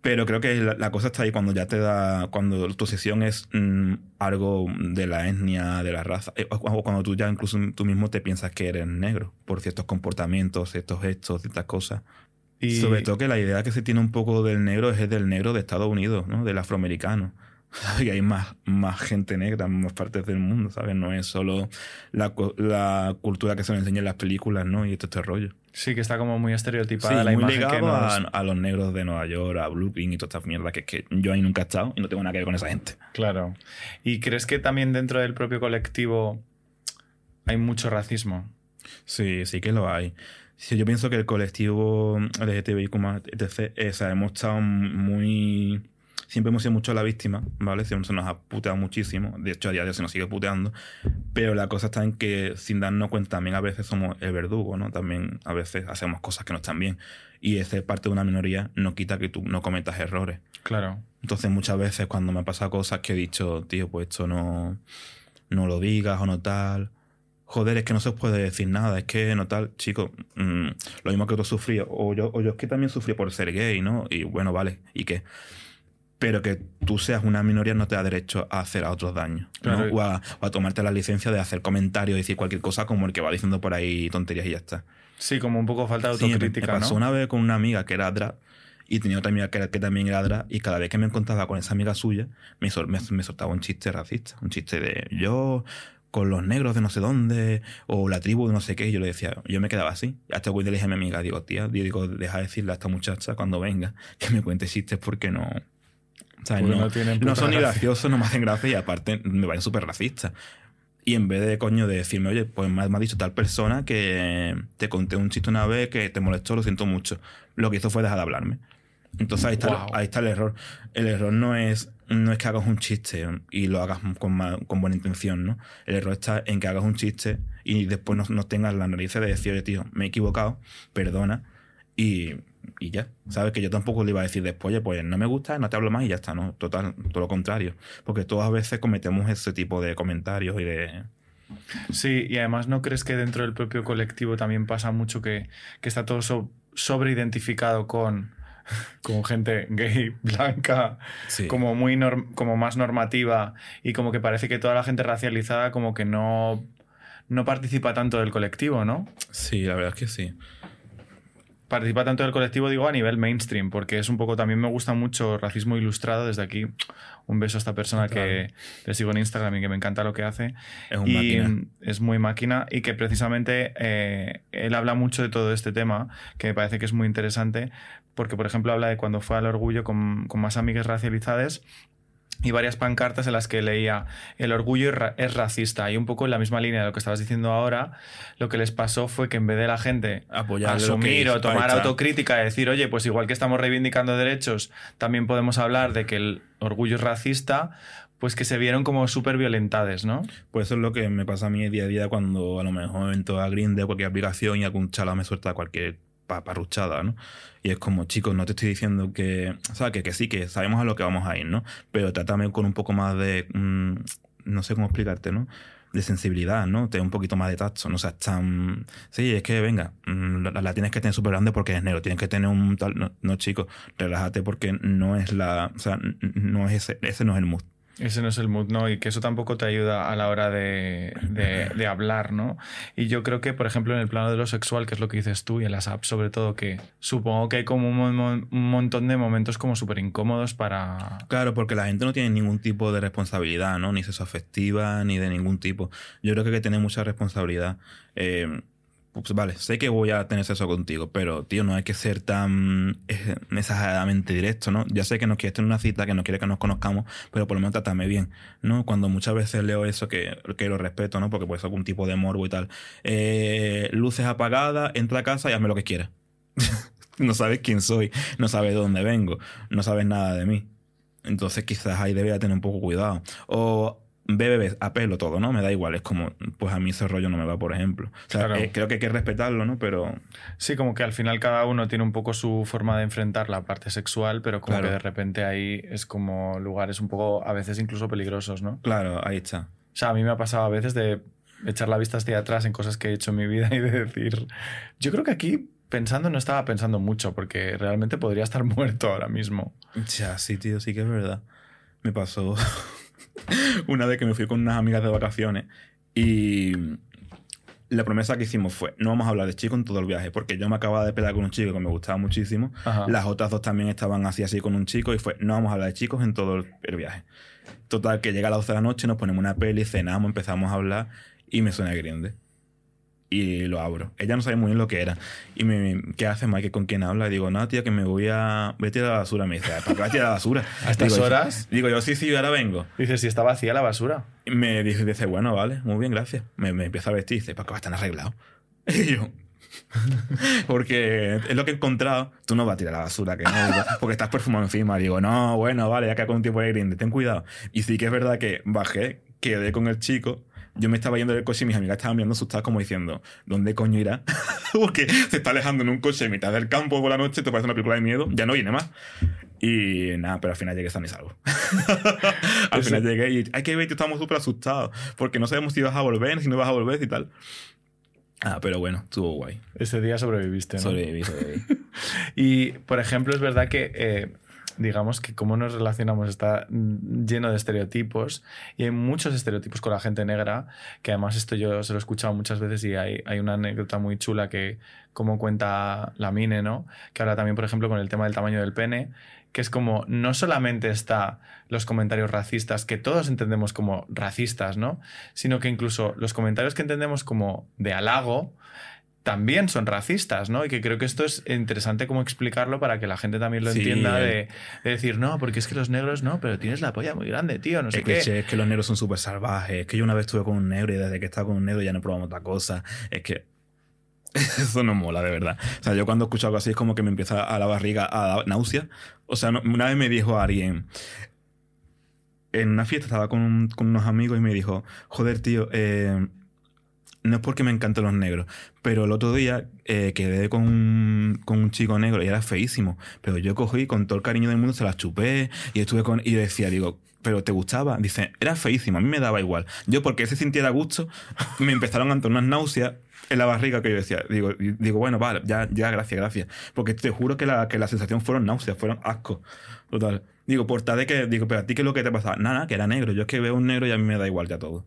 S2: Pero creo que la, la cosa está ahí cuando ya te da, cuando tu sesión es mm, algo de la etnia, de la raza, eh, o o cuando tú ya incluso tú mismo te piensas que eres negro por ciertos comportamientos, ciertos gestos, ciertas cosas.
S1: Y
S2: Sobre todo que la idea que se tiene un poco del negro es del negro de Estados Unidos, ¿no? Del afroamericano. ¿Sabes? Que hay más, más gente negra en más partes del mundo, ¿sabes? No es solo la, cu- la cultura que se nos enseña en las películas, ¿no? Y todo este rollo.
S1: sí que está como muy
S2: Sí,
S1: estereotipada la
S2: muy
S1: imagen
S2: ligado
S1: que nos...
S2: a, a los negros de Nueva York, a Brooklyn y toda esta mierda, que es que yo ahí nunca he estado y no tengo nada que ver con esa gente.
S1: Claro. ¿Y crees que también dentro del propio colectivo hay mucho racismo?
S2: Sí, sí que lo hay. Sí, yo pienso que el colectivo LGTBIQ+, etc., eh, o sea, hemos estado muy... Siempre hemos sido mucho la víctima, ¿vale? Siempre se nos ha puteado muchísimo. De hecho, a día de hoy se nos sigue puteando. Pero la cosa está en que, sin darnos cuenta, también a veces somos el verdugo, ¿no? También a veces hacemos cosas que no están bien. Y ese parte de una minoría no quita que tú no cometas errores.
S1: Claro.
S2: Entonces muchas veces cuando me han pasado cosas que he dicho, tío, pues esto no, no lo digas o no tal. Joder, es que no se os puede decir nada, es que no tal, chico, mm, lo mismo que tú sufrías, o yo, o yo es que también sufrí por ser gay, ¿no? Y bueno, vale, ¿y qué? Pero que tú seas una minoría no te da derecho a hacer a otros daños. O, a, o a tomarte la licencia de hacer comentarios decir cualquier cosa como el que va diciendo por ahí tonterías y ya está.
S1: Sí, como un poco falta de
S2: Sí, me-
S1: autocrítica,
S2: me pasó
S1: ¿no?
S2: una vez con una amiga que era drag y tenía otra amiga que, era- que también era drag y cada vez que me encontraba con esa amiga suya me, sol- me, me soltaba un chiste racista, un chiste de yo con los negros de no sé dónde o la tribu de no sé qué y yo le decía, yo me quedaba así. Hasta que le dije a mi amiga, digo, tía, digo, deja de decirle a esta muchacha cuando venga que me cuente chistes porque no... O sea, no,
S1: no
S2: no son ni graciosos, no me hacen gracia y aparte me parecen súper racistas. Y en vez de, coño, de decirme, oye, pues me ha, me ha dicho tal persona que te conté un chiste una vez que te molestó, lo siento mucho. Lo que hizo fue dejar de hablarme. Entonces ahí está,
S1: Wow.
S2: ahí está el error. El error no es, no es que hagas un chiste y lo hagas con, ma- con buena intención, ¿no? El error está en que hagas un chiste y después no, no tengas la nariz de decir, oye, tío, me he equivocado, perdona. Y, y ya, ¿sabes? Que yo tampoco le iba a decir después, oye, pues no me gusta, no te hablo más y ya está, ¿no? Total, todo lo contrario. Porque todas veces cometemos ese tipo de comentarios y de...
S1: Sí, y además no crees que dentro del propio colectivo también pasa mucho que, que está todo so- sobreidentificado con, con gente gay, blanca,
S2: Sí.
S1: como muy como más normativa y como que parece que toda la gente racializada como que no, no participa tanto del colectivo, ¿no?
S2: Sí, la verdad es que sí.
S1: Participa tanto del colectivo, digo, a nivel mainstream, porque es un poco, también me gusta mucho racismo ilustrado. Desde aquí, un beso a esta persona que le sigo en Instagram y que me encanta lo que hace.
S2: Es un
S1: y
S2: máquina.
S1: es muy máquina y que precisamente eh, él habla mucho de todo este tema, que me parece que es muy interesante, porque por ejemplo habla de cuando fue al orgullo con, con más amigas racializadas y varias pancartas en las que leía el orgullo es ra- es racista y un poco en la misma línea de lo que estabas diciendo ahora, lo que les pasó fue que en vez de la gente
S2: Apoyar
S1: asumir o tomar autocrítica y decir, oye, pues igual que estamos reivindicando derechos, también podemos hablar de que el orgullo es racista, pues que se vieron como súper violentades, ¿no?
S2: Pues eso es lo que me pasa a mí día a día cuando a lo mejor entro a Grindr cualquier aplicación y algún chala me suelta cualquier paparruchada, ¿no? Y es como, chicos, no te estoy diciendo que, o sea, que, que sí, que sabemos a lo que vamos a ir, ¿no? Pero trátame con un poco más de, mm, no sé cómo explicarte, ¿no? De sensibilidad, ¿no? Ten un poquito más de tacto, no seas tan... Sí, es que, venga, mm, la, la tienes que tener súper grande porque eres negro, tienes que tener un tal... No, no, chicos, relájate porque no es la... O sea, no es ese, ese no es el mood.
S1: Ese no es el mood, ¿no? Y que eso tampoco te ayuda a la hora de, de- hablar, ¿no? Y yo creo que, por ejemplo, en el plano de lo sexual, que es lo que dices tú, y en las apps sobre todo, que supongo que hay como un montón de momentos como súper incómodos para...
S2: Claro, porque la gente no tiene ningún tipo de responsabilidad, ¿no? Ni sexoafectiva, ni de ningún tipo. Yo creo que hay que tener mucha responsabilidad. Eh, pues vale, sé que voy a tener sexo contigo, pero, tío, no hay que ser tan eh, exageradamente directo, ¿no? Ya sé que no quieres tener una cita, que no quieres que nos conozcamos, pero por lo menos trátame bien, ¿no? Cuando muchas veces leo eso, que, que lo respeto, ¿no? Porque puede ser algún tipo de morbo y tal. Eh, luces apagadas, entra a casa y hazme lo que quieras. no sabes quién soy, no sabes de dónde vengo, no sabes nada de mí. Entonces quizás ahí debería tener un poco cuidado. O bebé a pelo todo, ¿no? Me da igual, es como, pues a mí ese rollo no me va, por ejemplo. O sea,
S1: Claro.
S2: eh, creo que hay que respetarlo, ¿no? Pero
S1: Sí, como que al final cada uno tiene un poco su forma de enfrentar la parte sexual, pero como
S2: Claro.
S1: que de repente ahí es como lugares un poco, a veces incluso peligrosos, ¿no?
S2: claro, ahí está.
S1: O sea, a mí me ha pasado a veces de echar la vista hacia atrás en cosas que he hecho en mi vida y de decir, yo creo que aquí pensando no estaba pensando mucho, porque realmente podría estar muerto ahora mismo.
S2: Ya, sí, tío, sí que es verdad. Me pasó una vez que me fui con unas amigas de vacaciones y la promesa que hicimos fue, no vamos a hablar de chico en todo el viaje, porque yo me acababa de pegar con un chico que me gustaba muchísimo.
S1: Ajá.
S2: Las otras dos también estaban así, así con un chico y fue, no vamos a hablar de chicos en todo el, viaje. Total, que llega a las 12 de la noche, nos ponemos una peli, cenamos, empezamos a hablar y me suena grinde. Y lo abro. Ella no sabe muy bien lo que era. Y me, ¿qué hace Mike? ¿Con quién habla? Y digo, no, tía, que me voy a... Voy a tirar la basura. Me dice, ¿para qué vas a tirar la basura?
S1: ¿A estas
S2: Digo,
S1: horas?
S2: Digo, yo sí, sí, ahora vengo.
S1: Dices, si está vacía la basura.
S2: Y me dice, dice, bueno, vale, muy bien, gracias. Me, me empieza a vestir dice, ¿para qué vas tan arreglado? Y yo... Porque es lo que he encontrado. Tú no vas a tirar la basura, que no, porque estás perfumado encima. Digo, no, bueno, vale, ya que con un tiempo de grinde, ten cuidado. Y sí que es verdad que bajé, quedé con el chico. Yo me estaba yendo del coche y mis amigas estaban mirando asustadas como diciendo, ¿dónde coño irá? porque se está alejando en un coche en mitad del campo por la noche, te parece una película de miedo, ya no viene más. Y nada, pero al final llegué sano y salvo. al
S1: Eso-
S2: final llegué y hay que ver que estamos súper asustados porque no sabemos si vas a volver, si no vas a volver y tal. Ah, pero bueno, estuvo guay.
S1: Ese día sobreviviste, ¿no?
S2: Sobreviví, sobreviví.
S1: Y, por ejemplo, es verdad que, eh, digamos que cómo nos relacionamos está lleno de estereotipos y hay muchos estereotipos con la gente negra, que además esto yo se lo he escuchado muchas veces y hay, hay una anécdota muy chula que, como cuenta la Mine, ¿no? Que habla también, por ejemplo, con el tema del tamaño del pene, que es como, no solamente está los comentarios racistas, que todos entendemos como racistas, ¿no? Sino que incluso los comentarios que entendemos como de halago, también son racistas, ¿no? Y que creo que esto es interesante como explicarlo para que la gente también lo
S2: Sí,
S1: entienda de, de decir, no, porque es que los negros no, pero tienes la polla muy grande, tío, no sé
S2: Es
S1: qué.
S2: es que los negros son súper salvajes. Es que yo una vez estuve con un negro y desde que he estado con un negro ya no probamos otra cosa. Es que eso no mola, de verdad. O sea, yo cuando escucho algo así es como que me empieza a la barriga a dar náusea. O sea, no- una vez me dijo alguien, en una fiesta estaba con, un- con unos amigos y me dijo, joder, tío, eh, no es porque me encanten los negros, pero el otro día eh, quedé con un, con un chico negro y era feísimo, pero yo cogí con todo el cariño del mundo, se la chupé y estuve con... Y decía, digo, ¿pero te gustaba? Dice, era feísimo, a mí me daba igual. Yo porque se sintiera gusto, me empezaron a entrar unas náuseas en la barriga que yo decía, digo, digo bueno, vale, ya, ya, gracias, gracias. Porque te juro que la, que la sensación fueron náuseas, fueron asco. Total. Digo, por tal de que, digo, pero a ti qué es lo que te pasa. Nada, que era negro. Yo es que veo un negro y a mí me da igual ya todo.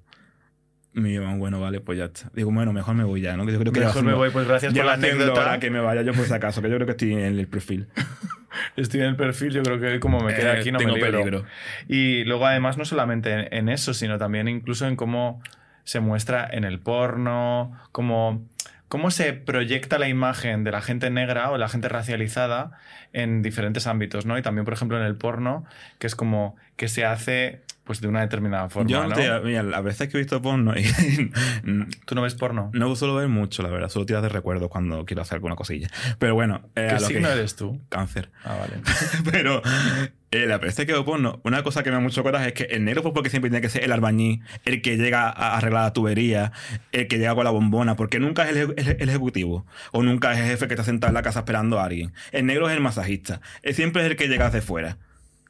S2: Me digo, bueno, vale, pues ya está. Digo, bueno, mejor me voy ya, ¿no? Que yo creo que
S1: Mejor me voy, pues gracias por la anécdota.
S2: que me vaya yo por si acaso, que yo creo que estoy en el perfil.
S1: Estoy en el perfil, yo creo que como me queda
S2: Eh,
S1: aquí no
S2: tengo
S1: me libro.
S2: peligro.
S1: Y luego además no solamente en, en eso, sino también incluso en cómo se muestra en el porno, cómo, cómo se proyecta la imagen de la gente negra o la gente racializada en diferentes ámbitos, ¿no? Y también, por ejemplo, en el porno, que es como que se hace pues de una determinada forma,
S2: Yo,
S1: ¿no?
S2: mira, a veces que he visto porno y
S1: ¿Tú no ves porno?
S2: no suelo ver mucho, la verdad. Solo tiras de recuerdos cuando quiero hacer alguna cosilla. Pero bueno, eh,
S1: ¿Qué signo
S2: que-
S1: eres tú?
S2: Cáncer.
S1: Ah, vale.
S2: Pero eh, la veces que veo porno, una cosa que me da mucho coraje es que el negro, pues porque siempre tiene que ser el albañil, el que llega a arreglar la tubería, el que llega con la bombona, porque nunca es el, el- el ejecutivo o nunca es el jefe que está sentado en la casa esperando a alguien. El negro es el masajista. Él siempre es el que llega de fuera.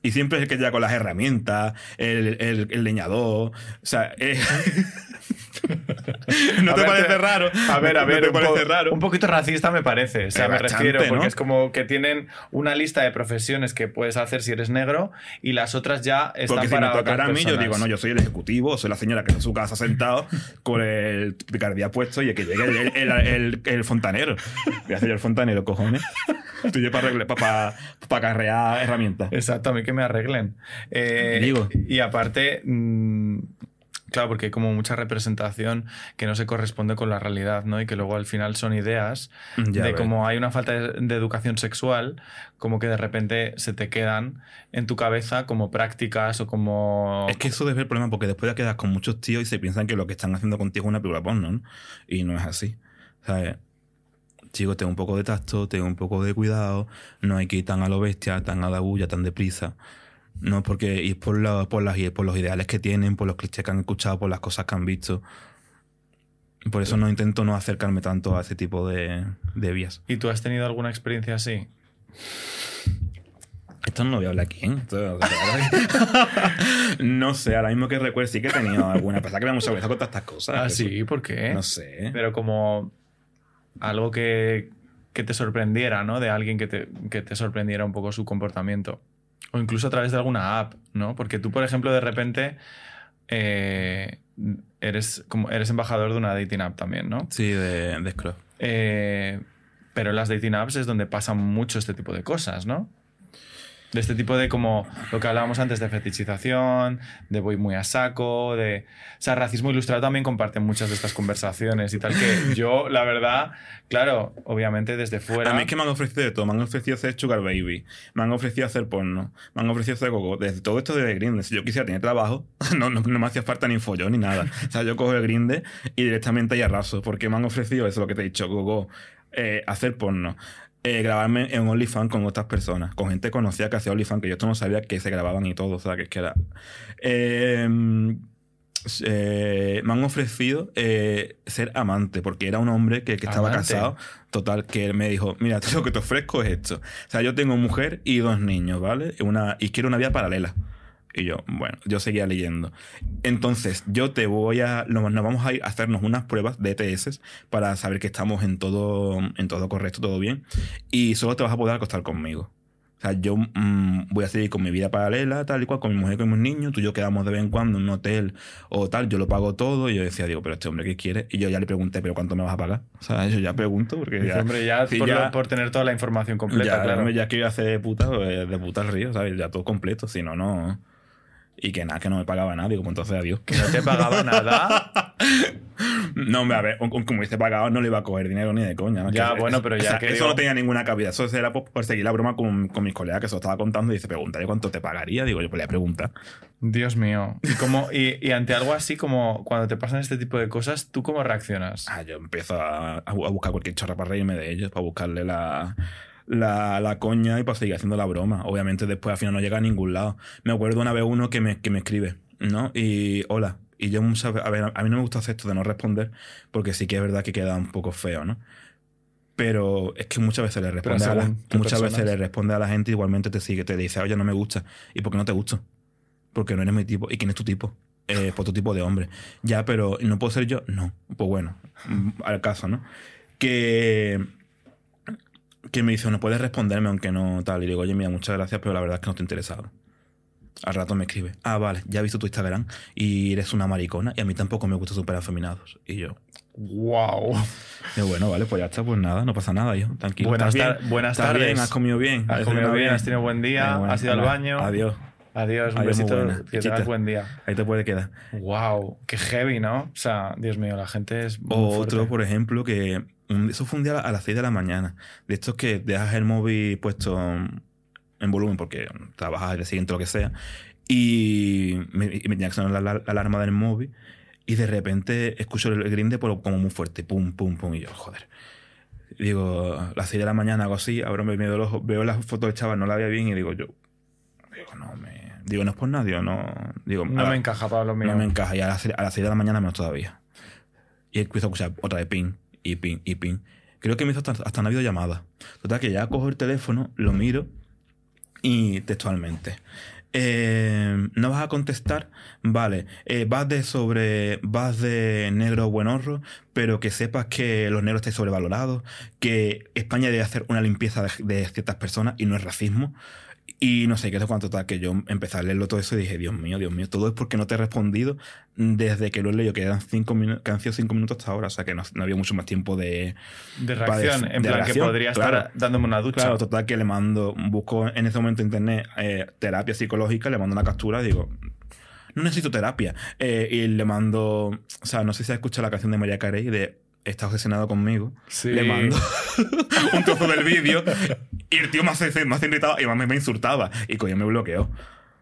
S2: Y siempre es el que llega con las herramientas, el, el- leñador. O sea, eh, ¿no
S1: A
S2: te
S1: ver,
S2: parece raro?
S1: A ver, a
S2: ¿No
S1: ver,
S2: te
S1: un,
S2: parece
S1: po-
S2: raro?
S1: un poquito racista me parece. O sea, me refiero, porque
S2: ¿no?
S1: es como que tienen una lista de profesiones que puedes hacer si eres negro y las otras ya están
S2: Porque si
S1: para
S2: me tocara a mí, yo
S1: personas.
S2: digo, no, yo soy el ejecutivo, soy la señora que está en su casa sentado con el picardía puesto y que llegue el, el, el- el fontanero. Voy a ser yo el fontanero, cojones. Estoy yo para, para, para carrear herramientas.
S1: Exacto, a mí que me arreglen. Eh,
S2: Digo.
S1: Y aparte, mm, claro, porque hay como mucha representación que no se corresponde con la realidad, ¿no? Y que luego al final son ideas
S2: Ya
S1: de cómo hay una falta de, de educación sexual, como que de repente se te quedan en tu cabeza como prácticas o como...
S2: Es que eso debe ser el problema porque después ya quedas con muchos tíos y se piensan que lo que están haciendo contigo es una película porno, ¿no? Y no es así. ¿Sabes? chico, ten un poco de tacto, ten un poco de cuidado, no hay que ir tan a lo bestia, tan a la bulla, tan deprisa. No porque ir por, la- por, las, por los ideales que tienen, por los clichés que han escuchado, por las cosas que han visto. Por eso no intento no acercarme tanto a ese tipo de, de vías.
S1: ¿Y tú has tenido alguna experiencia así?
S2: Esto no lo voy a hablar aquí, ¿eh? Esto- no sé, ahora mismo que recuerdo sí que he tenido alguna. Pasa que me da mucha vergüenza contar estas cosas.
S1: Ah, sí, ¿por qué?
S2: No sé.
S1: Pero como algo que, que te sorprendiera, ¿no? De alguien que te, que te sorprendiera un poco su comportamiento. O incluso a través de alguna app, ¿no? Porque tú, por ejemplo, de repente eh, eres, como, eres embajador de una dating app también, ¿no?
S2: Sí, de, de Scrub.
S1: Eh, pero en las dating apps es donde pasan mucho este tipo de cosas, ¿no? De este tipo de como lo que hablábamos antes de fetichización, de voy muy a saco, de... O sea, racismo ilustrado también comparte muchas de estas conversaciones y tal que yo, la verdad, claro, obviamente desde fuera...
S2: A mí es que me han ofrecido de todo. Me han ofrecido hacer Sugar Baby. Me han ofrecido hacer porno. Me han ofrecido hacer gogo. Desde todo esto de Grindr. Si yo quisiera tener trabajo, no, no, no me hacía falta ni follón ni nada. O sea, yo cojo el Grindr y directamente ahí arraso. Porque me han ofrecido eso, lo que te he dicho, gogo. eh, hacer porno. Eh, grabarme en OnlyFans con otras personas. Con gente conocida que hacía OnlyFans. Que yo esto no sabía que se grababan y todo. O sea, que es que era... Eh, eh, me han ofrecido eh, ser amante, porque era un hombre que, que estaba
S1: Amante.
S2: casado. Total, que él me dijo, mira, lo que te ofrezco es esto. O sea, yo tengo mujer y dos niños, ¿vale? Una, y quiero una vida paralela. Y yo, bueno, yo seguía leyendo. Entonces, yo te voy a... Nos, vamos a ir a hacernos unas pruebas de ETS para saber que estamos en todo, en todo correcto, todo bien. Y solo te vas a poder acostar conmigo. O sea, yo mm, voy a seguir con mi vida paralela, tal y cual, con mi mujer, con mis niños. Tú y yo quedamos de vez en cuando en un hotel o tal. Yo lo pago todo. Y yo decía, digo, pero este hombre, ¿qué quiere? Y yo ya le pregunté, ¿pero cuánto me vas a pagar? O sea, yo ya pregunto, porque
S1: Dice,
S2: ya.
S1: hombre, ya,
S2: sí,
S1: por,
S2: ya-
S1: lo- por tener toda la información completa,
S2: ya,
S1: claro.
S2: ya que a hacer de puta, pues, de puta al río, ¿sabes? Ya todo completo, si no, no. Y que nada, que no me pagaba nada, digo, pues entonces adiós.
S1: Que no te pagaba nada.
S2: No, hombre, a ver, un- un- como hubiese pagado, no le iba a coger dinero ni de coña. ¿no?
S1: Ya,
S2: Que-
S1: bueno, pero ya
S2: o sea,
S1: que
S2: Eso
S1: digo-
S2: no tenía ninguna cabida. Eso era por, por seguir la broma con, con mis colegas que se lo estaba contando y dice, pregúntale cuánto te pagaría. Digo, yo pues le voy a preguntar.
S1: Dios mío. Y, como, y, y ante algo así como cuando te pasan este tipo de cosas, ¿tú cómo reaccionas?
S2: Ah, yo empiezo a, a buscar cualquier chorra para reírme de ellos, para buscarle la, la, la coña y para seguir haciendo la broma. Obviamente después al final no llega a ningún lado. Me acuerdo una vez uno que me, que me escribe, ¿no? Y hola. Y yo veces, a ver, a mí no me gusta hacer esto de no responder porque sí que es verdad que queda un poco feo, ¿no? Pero es que muchas veces le responde a la, muchas veces le responde a la gente igualmente te sigue, te dice, oye, no me gusta. ¿Y por qué no te gusta? Porque no eres mi tipo. ¿Y quién es tu tipo? Eh, pues tu tipo de hombre. Ya, pero ¿no puedo ser yo? No. Pues bueno, mm, al caso, ¿no? Que, que me dice, no puedes responderme aunque no tal. Y digo, oye, mira, muchas gracias, pero la verdad es que no estoy interesado. Al rato me escribe, ah, vale, ya he visto tu Instagram y eres una maricona y a mí tampoco me gusta super afeminados. Y yo,
S1: ¡Wow!
S2: digo, bueno, vale, pues ya está, pues nada, no pasa nada, yo, tranquilo.
S1: Buenas
S2: ¿estás
S1: tar-
S2: bien?
S1: buenas
S2: ¿Estás
S1: tardes.
S2: bien? ¿Has comido bien?
S1: Has comido
S2: desayunado
S1: bien, has tenido buen día,
S2: Venga,
S1: has ido al baño.
S2: Adiós.
S1: Adiós, un
S2: Adiós,
S1: besito. Que tengas buen día.
S2: Ahí te puede quedar.
S1: ¡Wow! ¡Qué heavy, ¿no? O sea, Dios mío, la gente es. muy
S2: O otro, por ejemplo, que un- eso fue un día a las 6 de la mañana. De estos que dejas el móvil puesto en volumen porque trabajas el día siguiente lo que sea. Y me, me tenía que sonar la, la- la alarma del móvil. Y de repente escucho el grinde pero como muy fuerte. Pum, pum, pum. Y yo, joder. Digo, a las 6 de la mañana hago así, abro mi medio el ojo, veo la foto del chaval, no la veía bien y digo yo, digo, no me... Digo, no es por nadie, no... Digo,
S1: No me encaja, Pablo mío.
S2: no me encaja. Y a las, a las 6 de la mañana menos todavía. Y empiezo a escuchar otra de ping, y ping, y ping. Creo que me hizo hasta, hasta una videollamada. Total, que ya cojo el teléfono, lo miro y textualmente. eh, no vas a contestar, vale, eh, vas de sobre, vas de negro buenorro, pero que sepas que los negros están sobrevalorados, que España debe hacer una limpieza de ciertas personas y no es racismo. Y no sé qué es cuánto tal, que yo empecé a leerlo todo eso y dije, Dios mío, Dios mío, todo es porque no te he respondido desde que lo he leído, que eran cinco minutos, que han sido cinco minutos hasta ahora, o sea que no, no había mucho más tiempo de,
S1: De reacción, en
S2: de
S1: plan
S2: reacción,
S1: que podría
S2: claro.
S1: estar dándome una ducha.
S2: Claro, total que le mando, busco en ese momento en internet eh, terapia psicológica, le mando una captura y digo, no necesito terapia. Eh, y le mando, o sea, no sé si has escuchado la canción de María Carey de Está obsesionado conmigo.
S1: Sí.
S2: Le mando un trozo del vídeo y el tío más, más irritado y más me, me insultaba. Y coño, me bloqueó.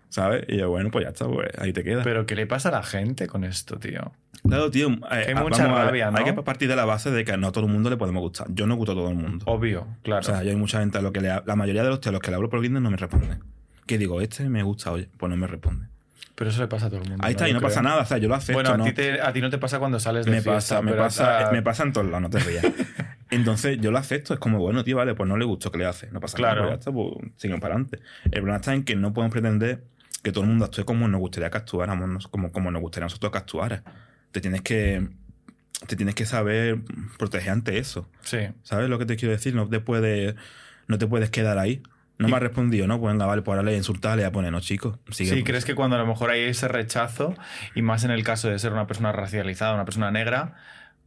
S2: ¿Sabes? Y yo, bueno, pues ya está, pues ahí te queda.
S1: Pero ¿qué le pasa a la gente con esto, tío?
S2: Claro, tío. eh,
S1: hay mucha rabia, ¿no?
S2: Hay que partir de la base de que no a todo el mundo le podemos gustar. Yo no gusto a todo el mundo.
S1: Obvio, claro.
S2: O sea, yo hay mucha gente a lo que le, la mayoría de los tíos a los que le hablo por Grindr no me responden. Que digo, este me gusta, oye, pues no me responde.
S1: Pero eso le pasa a todo el mundo.
S2: Ahí está, y
S1: Yo
S2: no pasa nada, o sea, yo lo acepto,
S1: Bueno, a,
S2: ¿no?
S1: ti te- a ti no te pasa cuando sales de
S2: me
S1: fiesta,
S2: pasa, me pasa,
S1: a-
S2: me pasa en todos lados, no te rías. Entonces yo lo acepto, es como, bueno, tío, vale, pues no le gustó que le hace, no pasa
S1: Claro.
S2: nada, pues pues siguen para adelante. El problema está en que no podemos pretender que todo el mundo actúe como nos gustaría que actuáramos, ¿no? como, como nos gustaría a nosotros que actuara. Te tienes que, te tienes que saber proteger ante eso.
S1: Sí.
S2: ¿Sabes lo que te quiero decir? No te puedes, no te puedes quedar ahí. No me ha respondido, ¿no? Pues venga, vale, pues ahora le insultarle y a poner, no, chicos. Sigue,
S1: Sí,
S2: pues.
S1: ¿crees que cuando a lo mejor hay ese rechazo, y más en el caso de ser una persona racializada, una persona negra,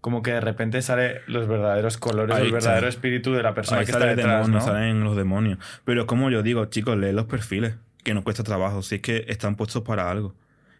S1: como que de repente sale los verdaderos colores,
S2: Ahí
S1: el
S2: está.
S1: verdadero espíritu de la persona
S2: Ahí
S1: que
S2: sale
S1: está detrás,
S2: demonio,
S1: ¿no?
S2: salen los demonios. Pero como yo digo, chicos, lee los perfiles, que no cuesta trabajo, si es que están puestos para algo.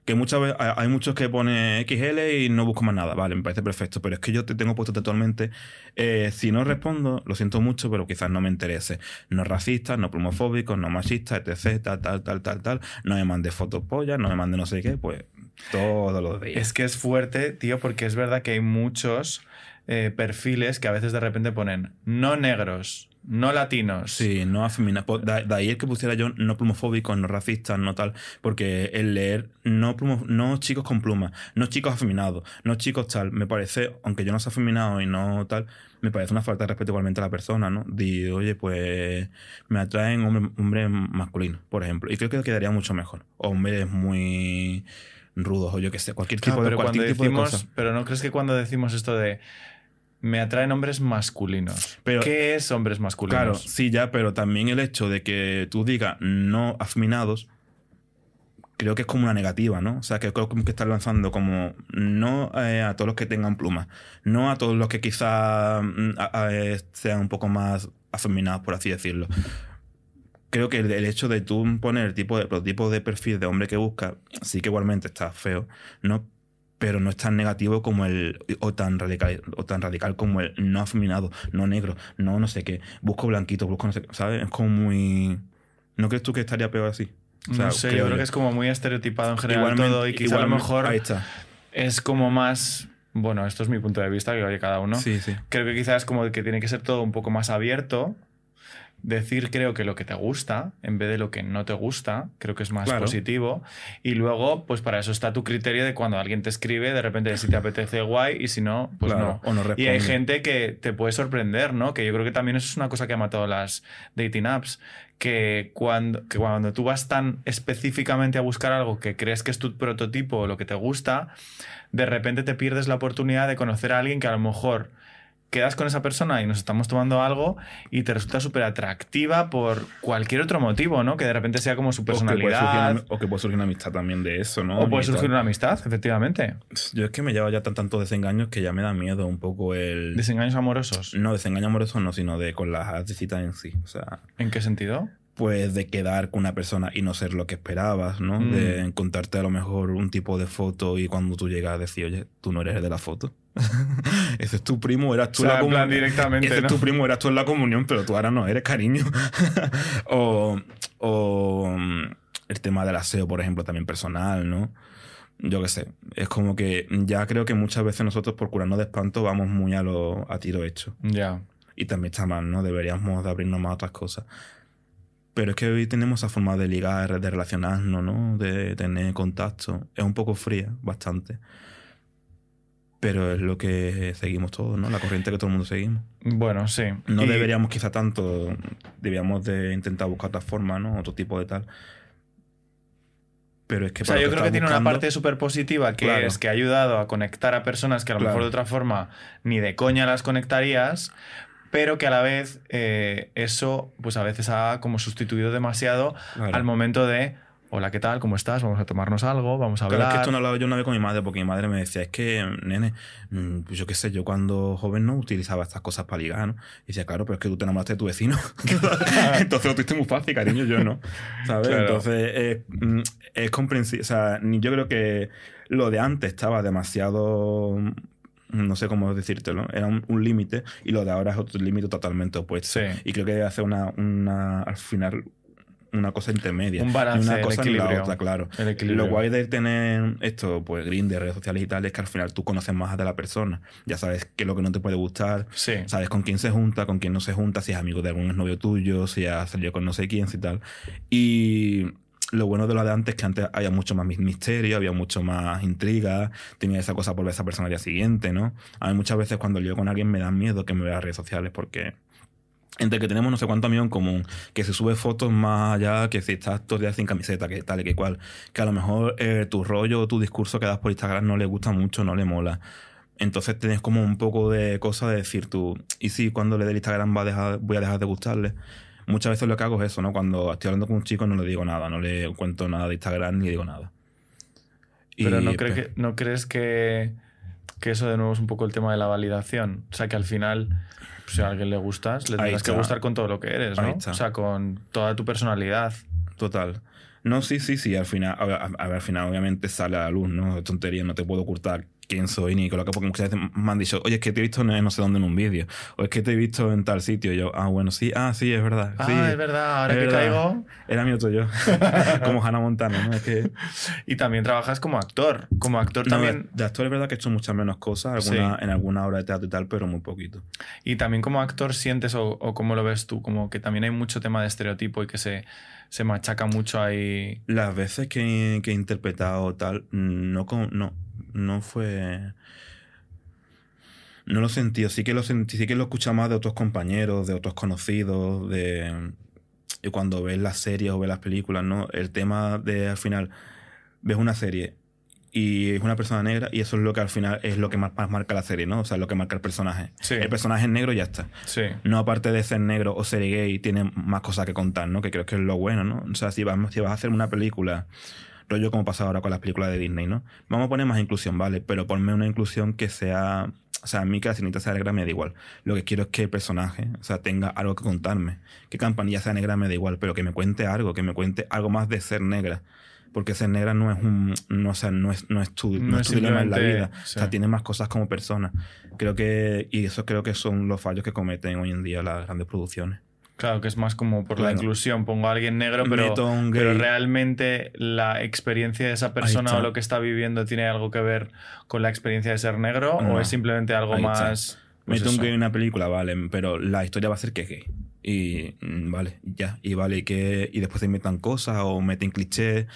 S2: Que muchas veces hay muchos que ponen XL y no busco más nada, vale, me parece perfecto, pero es que yo te tengo puesto totalmente, eh, si no respondo, lo siento mucho, pero quizás no me interese. No racista, no plumofóbico, no machista, etc, tal, tal, tal, tal, tal. No me mande fotos pollas, no me mande no sé qué, pues todos los días.
S1: Es que es fuerte, tío, porque es verdad que hay muchos eh, perfiles que a veces de repente ponen no negros, no latinos.
S2: Sí, no afeminado. Pues De, ahí el que pusiera yo no plumofóbico, no racista, no tal. Porque el leer no, plumo- no chicos con plumas, no chicos afeminados, no chicos tal, me parece, aunque yo no sea afeminado y no tal, me parece una falta de respeto igualmente a la persona, ¿no? De, oye, pues me atraen hombres hombres masculinos, por ejemplo. Y creo que quedaría mucho mejor. Hombres muy rudos o yo qué sé, cualquier
S1: Claro,
S2: tipo, de,
S1: pero cuando
S2: cualquier tipo de cosa.
S1: pero no crees que cuando decimos esto de me atraen hombres masculinos.
S2: Pero-
S1: ¿Qué es hombres masculinos?
S2: Claro, sí, ya, pero también el hecho de que tú digas no afeminados, creo que es como una negativa, ¿no? O sea, que creo como que estás lanzando como no eh, a todos los que tengan plumas, no a todos los que quizá mm, eh, sean un poco más afeminados, por así decirlo. Creo que el, el hecho de tú poner el tipo de, los tipos de perfil de hombre que buscas, sí que igualmente está feo, ¿no? Pero no es tan negativo como el. o tan radical, o tan radical como el no afeminado, no negro, no no sé qué. Busco blanquito, busco no sé qué. ¿Sabes? Es como muy. ¿No crees tú que estaría peor así? O sea,
S1: no sé, yo creo que es como muy estereotipado en general
S2: Igualmente-
S1: todo y quizá a lo mejor
S2: Ahí está.
S1: es como más... Bueno, esto es mi punto de vista, que oye cada uno.
S2: Sí, sí.
S1: Creo que quizás es como que tiene que ser todo un poco más abierto. Decir, creo que lo que te gusta, en vez de lo que no te gusta, creo que es más
S2: Claro.
S1: positivo. Y luego, pues para eso está tu criterio de cuando alguien te escribe, de repente si te apetece guay y si no, pues
S2: Claro,
S1: no.
S2: o no
S1: y hay gente que te puede sorprender, ¿no? Que yo creo que también eso es una cosa que ha matado las dating apps. Que cuando, que cuando tú vas tan específicamente a buscar algo que crees que es tu prototipo o lo que te gusta, de repente te pierdes la oportunidad de conocer a alguien que a lo mejor quedas con esa persona y nos estamos tomando algo y te resulta súper atractiva por cualquier otro motivo, ¿no? Que de repente sea como su
S2: O que, puede surgir
S1: personalidad.
S2: una, o que puede surgir una amistad también de eso, ¿no?
S1: O puede
S2: Y tal.
S1: surgir una amistad, efectivamente.
S2: Yo es que me llevo ya tan tantos desengaños que ya me da miedo un poco el.
S1: Desengaños amorosos.
S2: No, desengaño amoroso no, sino de con las citas en sí. O sea,
S1: ¿En qué sentido?
S2: Pues de quedar con una persona y no ser lo que esperabas, ¿no?
S1: Mm.
S2: De encontrarte a lo mejor un tipo de foto y cuando tú llegas decir, oye, tú no eres el de la foto. Ese es tu primo, eras tú
S1: O sea,
S2: en la comunión.
S1: directamente,
S2: Ese
S1: ¿no?
S2: es tu primo, eras tú en la comunión, pero tú ahora no eres, cariño. o, o mm, el tema del aseo, por ejemplo, también personal, ¿no? Yo qué sé. Es como que ya creo que muchas veces nosotros por curarnos de espanto vamos muy a, lo, a tiro hecho.
S1: Ya.
S2: Y también está mal, ¿no? Deberíamos de abrirnos más a otras cosas. Pero es que hoy tenemos esa forma de ligar, de relacionarnos, ¿no? De tener contacto. Es un poco fría, bastante. Pero es lo que seguimos todos, ¿no? La corriente que todo el mundo seguimos.
S1: Bueno, sí.
S2: No
S1: Y-
S2: deberíamos quizá tanto, deberíamos de intentar buscar otra forma, ¿no? Otro tipo de tal. Pero es que
S1: O sea, yo
S2: lo
S1: creo que tiene una parte súper positiva que
S2: Claro.
S1: es que ha ayudado a conectar a personas que a lo
S2: Claro.
S1: mejor de otra forma ni de coña las conectarías, pero que a la vez eh, eso pues a veces ha como sustituido demasiado
S2: Claro.
S1: al momento de hola, ¿qué tal? ¿Cómo estás? Vamos a tomarnos algo, vamos a
S2: Claro,
S1: hablar.
S2: es que esto no lo hablaba yo una vez con mi madre, porque mi madre me decía, es que, nene, mm, pues yo qué sé, yo cuando joven no utilizaba estas cosas para ligar, ¿no? Y decía, claro, pero es que tú te enamoraste de tu vecino. Entonces lo tuviste muy fácil, cariño, yo no. ¿Sabes?
S1: Claro.
S2: Entonces eh, mm, es comprensible. O sea, yo creo que lo de antes estaba demasiado. No sé cómo decírtelo, era un, un límite y lo de ahora es otro límite totalmente opuesto.
S1: Sí.
S2: Y creo que debe hacer una, una, al final, una cosa intermedia.
S1: Un balance,
S2: una
S1: el
S2: cosa
S1: equilibrio.
S2: la otra, claro.
S1: El equilibrio.
S2: Lo guay de tener esto, pues Grindr, redes sociales y tal, es que al final tú conoces más de la persona. Ya sabes qué es lo que no te puede gustar,
S1: Sí.
S2: sabes con quién se junta, con quién no se junta, si es amigo de algún novio tuyo, si ha salido con no sé quién, si tal. Y lo bueno de lo de antes es que antes había mucho más mis- misterio, había mucho más intriga, tenía esa cosa por ver a esa persona al día siguiente, ¿no? A mí muchas veces cuando lío con alguien me da miedo que me vea en redes sociales porque entre que tenemos no sé cuánto amigos en común, que se sube fotos más allá, que si estás todo el día sin camiseta, que tal y que cual, que a lo mejor eh, tu rollo tu discurso que das por Instagram no le gusta mucho, no le mola. Entonces tienes como un poco de cosa de decir tú, y si cuando le dé el Instagram va a dejar, voy a dejar de gustarle. Muchas veces lo que hago es eso, ¿no? Cuando estoy hablando con un chico no le digo nada, no le cuento nada de Instagram ni digo nada.
S1: Pero ¿no, cree
S2: pues,
S1: que, ¿no crees que, que eso de nuevo es un poco el tema de la validación? O sea, que al final, pues, si a alguien le gustas, le tendrás que gustar con todo lo que eres, ¿no? O sea, con toda tu personalidad.
S2: Total. No, sí, sí, sí. Al final, a ver, a- a ver, al final obviamente sale a la luz, ¿no? Tontería, no te puedo ocultar quién soy ni con lo que porque muchas veces me han dicho, oye, es que te he visto en no sé dónde en un vídeo, o es que te he visto en tal sitio. Y yo, ah, bueno, sí, ah, sí, es verdad.
S1: Ah, es verdad, ahora
S2: es
S1: que
S2: verdad.
S1: caigo.
S2: Era mi otro yo. Como Hannah Montana, ¿no? Es que.
S1: Y también trabajas como actor. Como actor
S2: No,
S1: también.
S2: de actor es verdad que he hecho muchas menos cosas alguna, en alguna obra de teatro y tal, pero muy poquito.
S1: Y también como actor sientes o, o cómo lo ves tú, como que también hay mucho tema de estereotipo y que se, se machaca mucho ahí.
S2: Las veces que, que he interpretado tal, no, con- no, no fue. No lo sentí, sí que lo sentí, sí que lo escuché más de otros compañeros, de otros conocidos, de. Y cuando ves las series o ves las películas, ¿no? El tema de al final, ves una serie y es una persona negra y eso es lo que al final es lo que más, más marca la serie, ¿no? O sea, lo que marca el personaje.
S1: Sí.
S2: El personaje es negro y ya está.
S1: Sí.
S2: No aparte de ser negro o ser gay, tiene más cosas que contar, ¿no? Que creo que es lo bueno, ¿no? O sea, si vas, si vas a hacer una película, rollo como pasa ahora con las películas de Disney, ¿no? Vamos a poner más inclusión, ¿vale? Pero ponme una inclusión que sea... O sea, a mí que la sirenita sea negra me da igual. Lo que quiero es que el personaje, o sea, tenga algo que contarme. Que Campanilla sea negra me da igual, pero que me cuente algo, que me cuente algo más de ser negra. Porque ser negra no es un... No, o sea, no es, no es tu, no
S1: No
S2: es tu dilema en la vida.
S1: sí.
S2: O sea, tiene más cosas como persona. Creo que... Y eso creo que son los fallos que cometen hoy en día las grandes producciones.
S1: Claro, que es más como por la inclusión. Pongo a alguien negro, pero,
S2: un
S1: pero realmente la experiencia de esa persona o lo que está viviendo tiene algo que ver con la experiencia de ser negro o es simplemente algo más. pues
S2: Meto un gay en una película, vale, pero la historia va a ser que es gay. Y mm, vale, ya. Y vale, y que. Y después se inventan cosas o meten clichés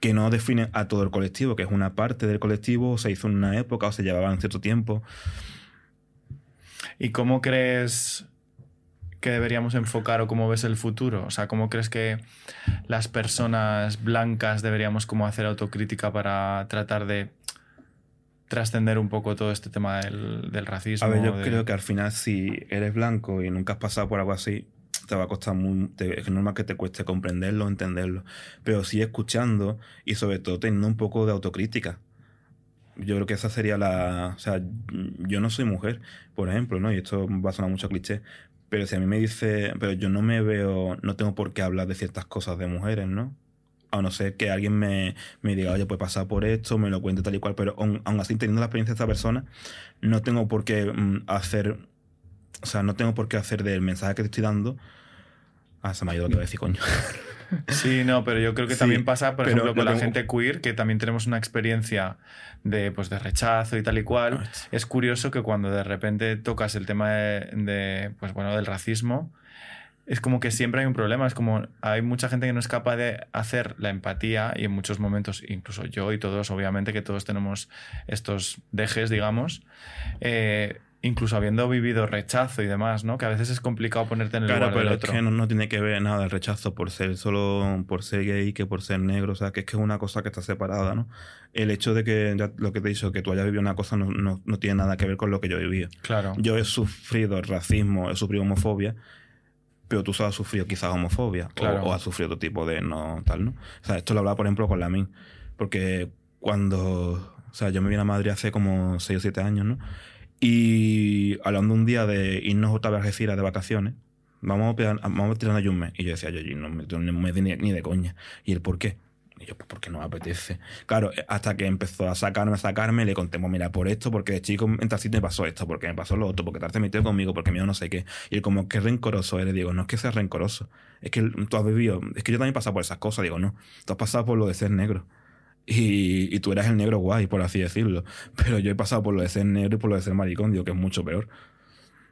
S2: que no definen a todo el colectivo, que es una parte del colectivo, o se hizo en una época, o se llevaba en cierto tiempo.
S1: ¿Y cómo crees que deberíamos enfocar o cómo ves el futuro? O sea, ¿cómo crees que las personas blancas deberíamos como hacer autocrítica para tratar de trascender un poco todo este tema del, del racismo?
S2: A ver, yo
S1: de-
S2: creo que al final, si eres blanco y nunca has pasado por algo así, te va a costar muy. te- es normal que te cueste comprenderlo, entenderlo. Pero sí escuchando y sobre todo teniendo un poco de autocrítica. Yo creo que esa sería la. O sea, yo no soy mujer, por ejemplo, ¿no? Y esto va a sonar mucho cliché. Pero si a mí me dice. Pero yo no me veo. No tengo por qué hablar de ciertas cosas de mujeres, ¿no? A no ser que alguien me, me diga, oye, pues pasar por esto, me lo cuente tal y cual. Pero aun así, teniendo la experiencia de esta persona, no tengo por qué mm, hacer. O sea, no tengo por qué hacer del mensaje que te estoy dando. Ah, se me ha ido lo que iba a decir, coño.
S1: Sí, no, pero yo creo que
S2: Sí,
S1: también pasa, por ejemplo, con la
S2: que-
S1: gente queer, que también tenemos una experiencia de, pues, de rechazo y tal y cual.
S2: Ah,
S1: Es curioso que cuando de repente tocas el tema de, de, pues, bueno, del racismo, es como que siempre hay un problema. Es como hay mucha gente que no es capaz de hacer la empatía y en muchos momentos, incluso yo y todos, obviamente, que todos tenemos estos dejes, digamos. eh, incluso habiendo vivido rechazo y demás, ¿no? Que a veces es complicado ponerte en el
S2: Claro,
S1: lugar del
S2: pero es
S1: otro.
S2: que no, no tiene que ver nada el rechazo por ser solo por ser gay que por ser negro. O sea, que es que es una cosa que está separada, ¿no? El hecho de que, ya lo que te he dicho, que tú hayas vivido una cosa no, no, no tiene nada que ver con lo que yo vivido.
S1: Claro.
S2: Yo he sufrido racismo, he sufrido homofobia, pero tú solo has sufrido quizás homofobia
S1: Claro.
S2: o, o has sufrido otro tipo de no tal, ¿no? O sea, esto lo hablaba, por ejemplo, con la MIN, porque cuando, o sea, yo me vine a Madrid hace como 6 o 7 años, ¿no? Y hablando un día de irnos otra vez a Algeciras de vacaciones, vamos a, pegar- vamos a tirar un mes. Y yo decía, yo, yo no me no me di ni, ni de coña. ¿Y el por qué? Y yo, pues porque no me apetece. Claro, eh, hasta que empezó a sacarme, a sacarme, le conté, pues mira, por esto, porque de chico en tal sitio me pasó esto, porque me pasó lo otro, porque tal te metió conmigo, porque mío no sé qué. Y él como, qué rencoroso eres. Digo, no es que seas rencoroso. Es que tú has vivido, es que yo también he pasado por esas cosas. Digo, no, tú has pasado por lo de ser negro. Y, tú eras el negro guay, por así decirlo. Pero yo he pasado por lo de ser negro y por lo de ser maricón, digo, que es mucho peor.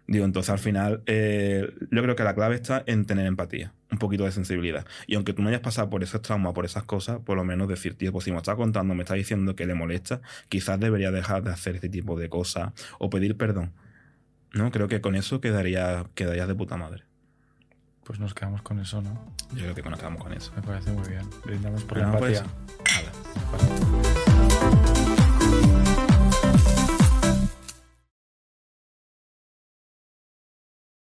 S2: Digo, entonces al final, eh, yo creo que la clave está en tener empatía, un poquito de sensibilidad. Y aunque tú no hayas pasado por esos traumas, por esas cosas, por lo menos decir, tío, pues si me está contando, me está diciendo que le molesta, quizás debería dejar de hacer este tipo de cosas o pedir perdón. ¿No? Creo que con eso quedaría, quedaría de puta madre.
S1: Pues nos quedamos con eso, ¿no?
S2: Yo creo que nos quedamos con eso.
S1: Me parece muy bien. Brindamos por la empatía.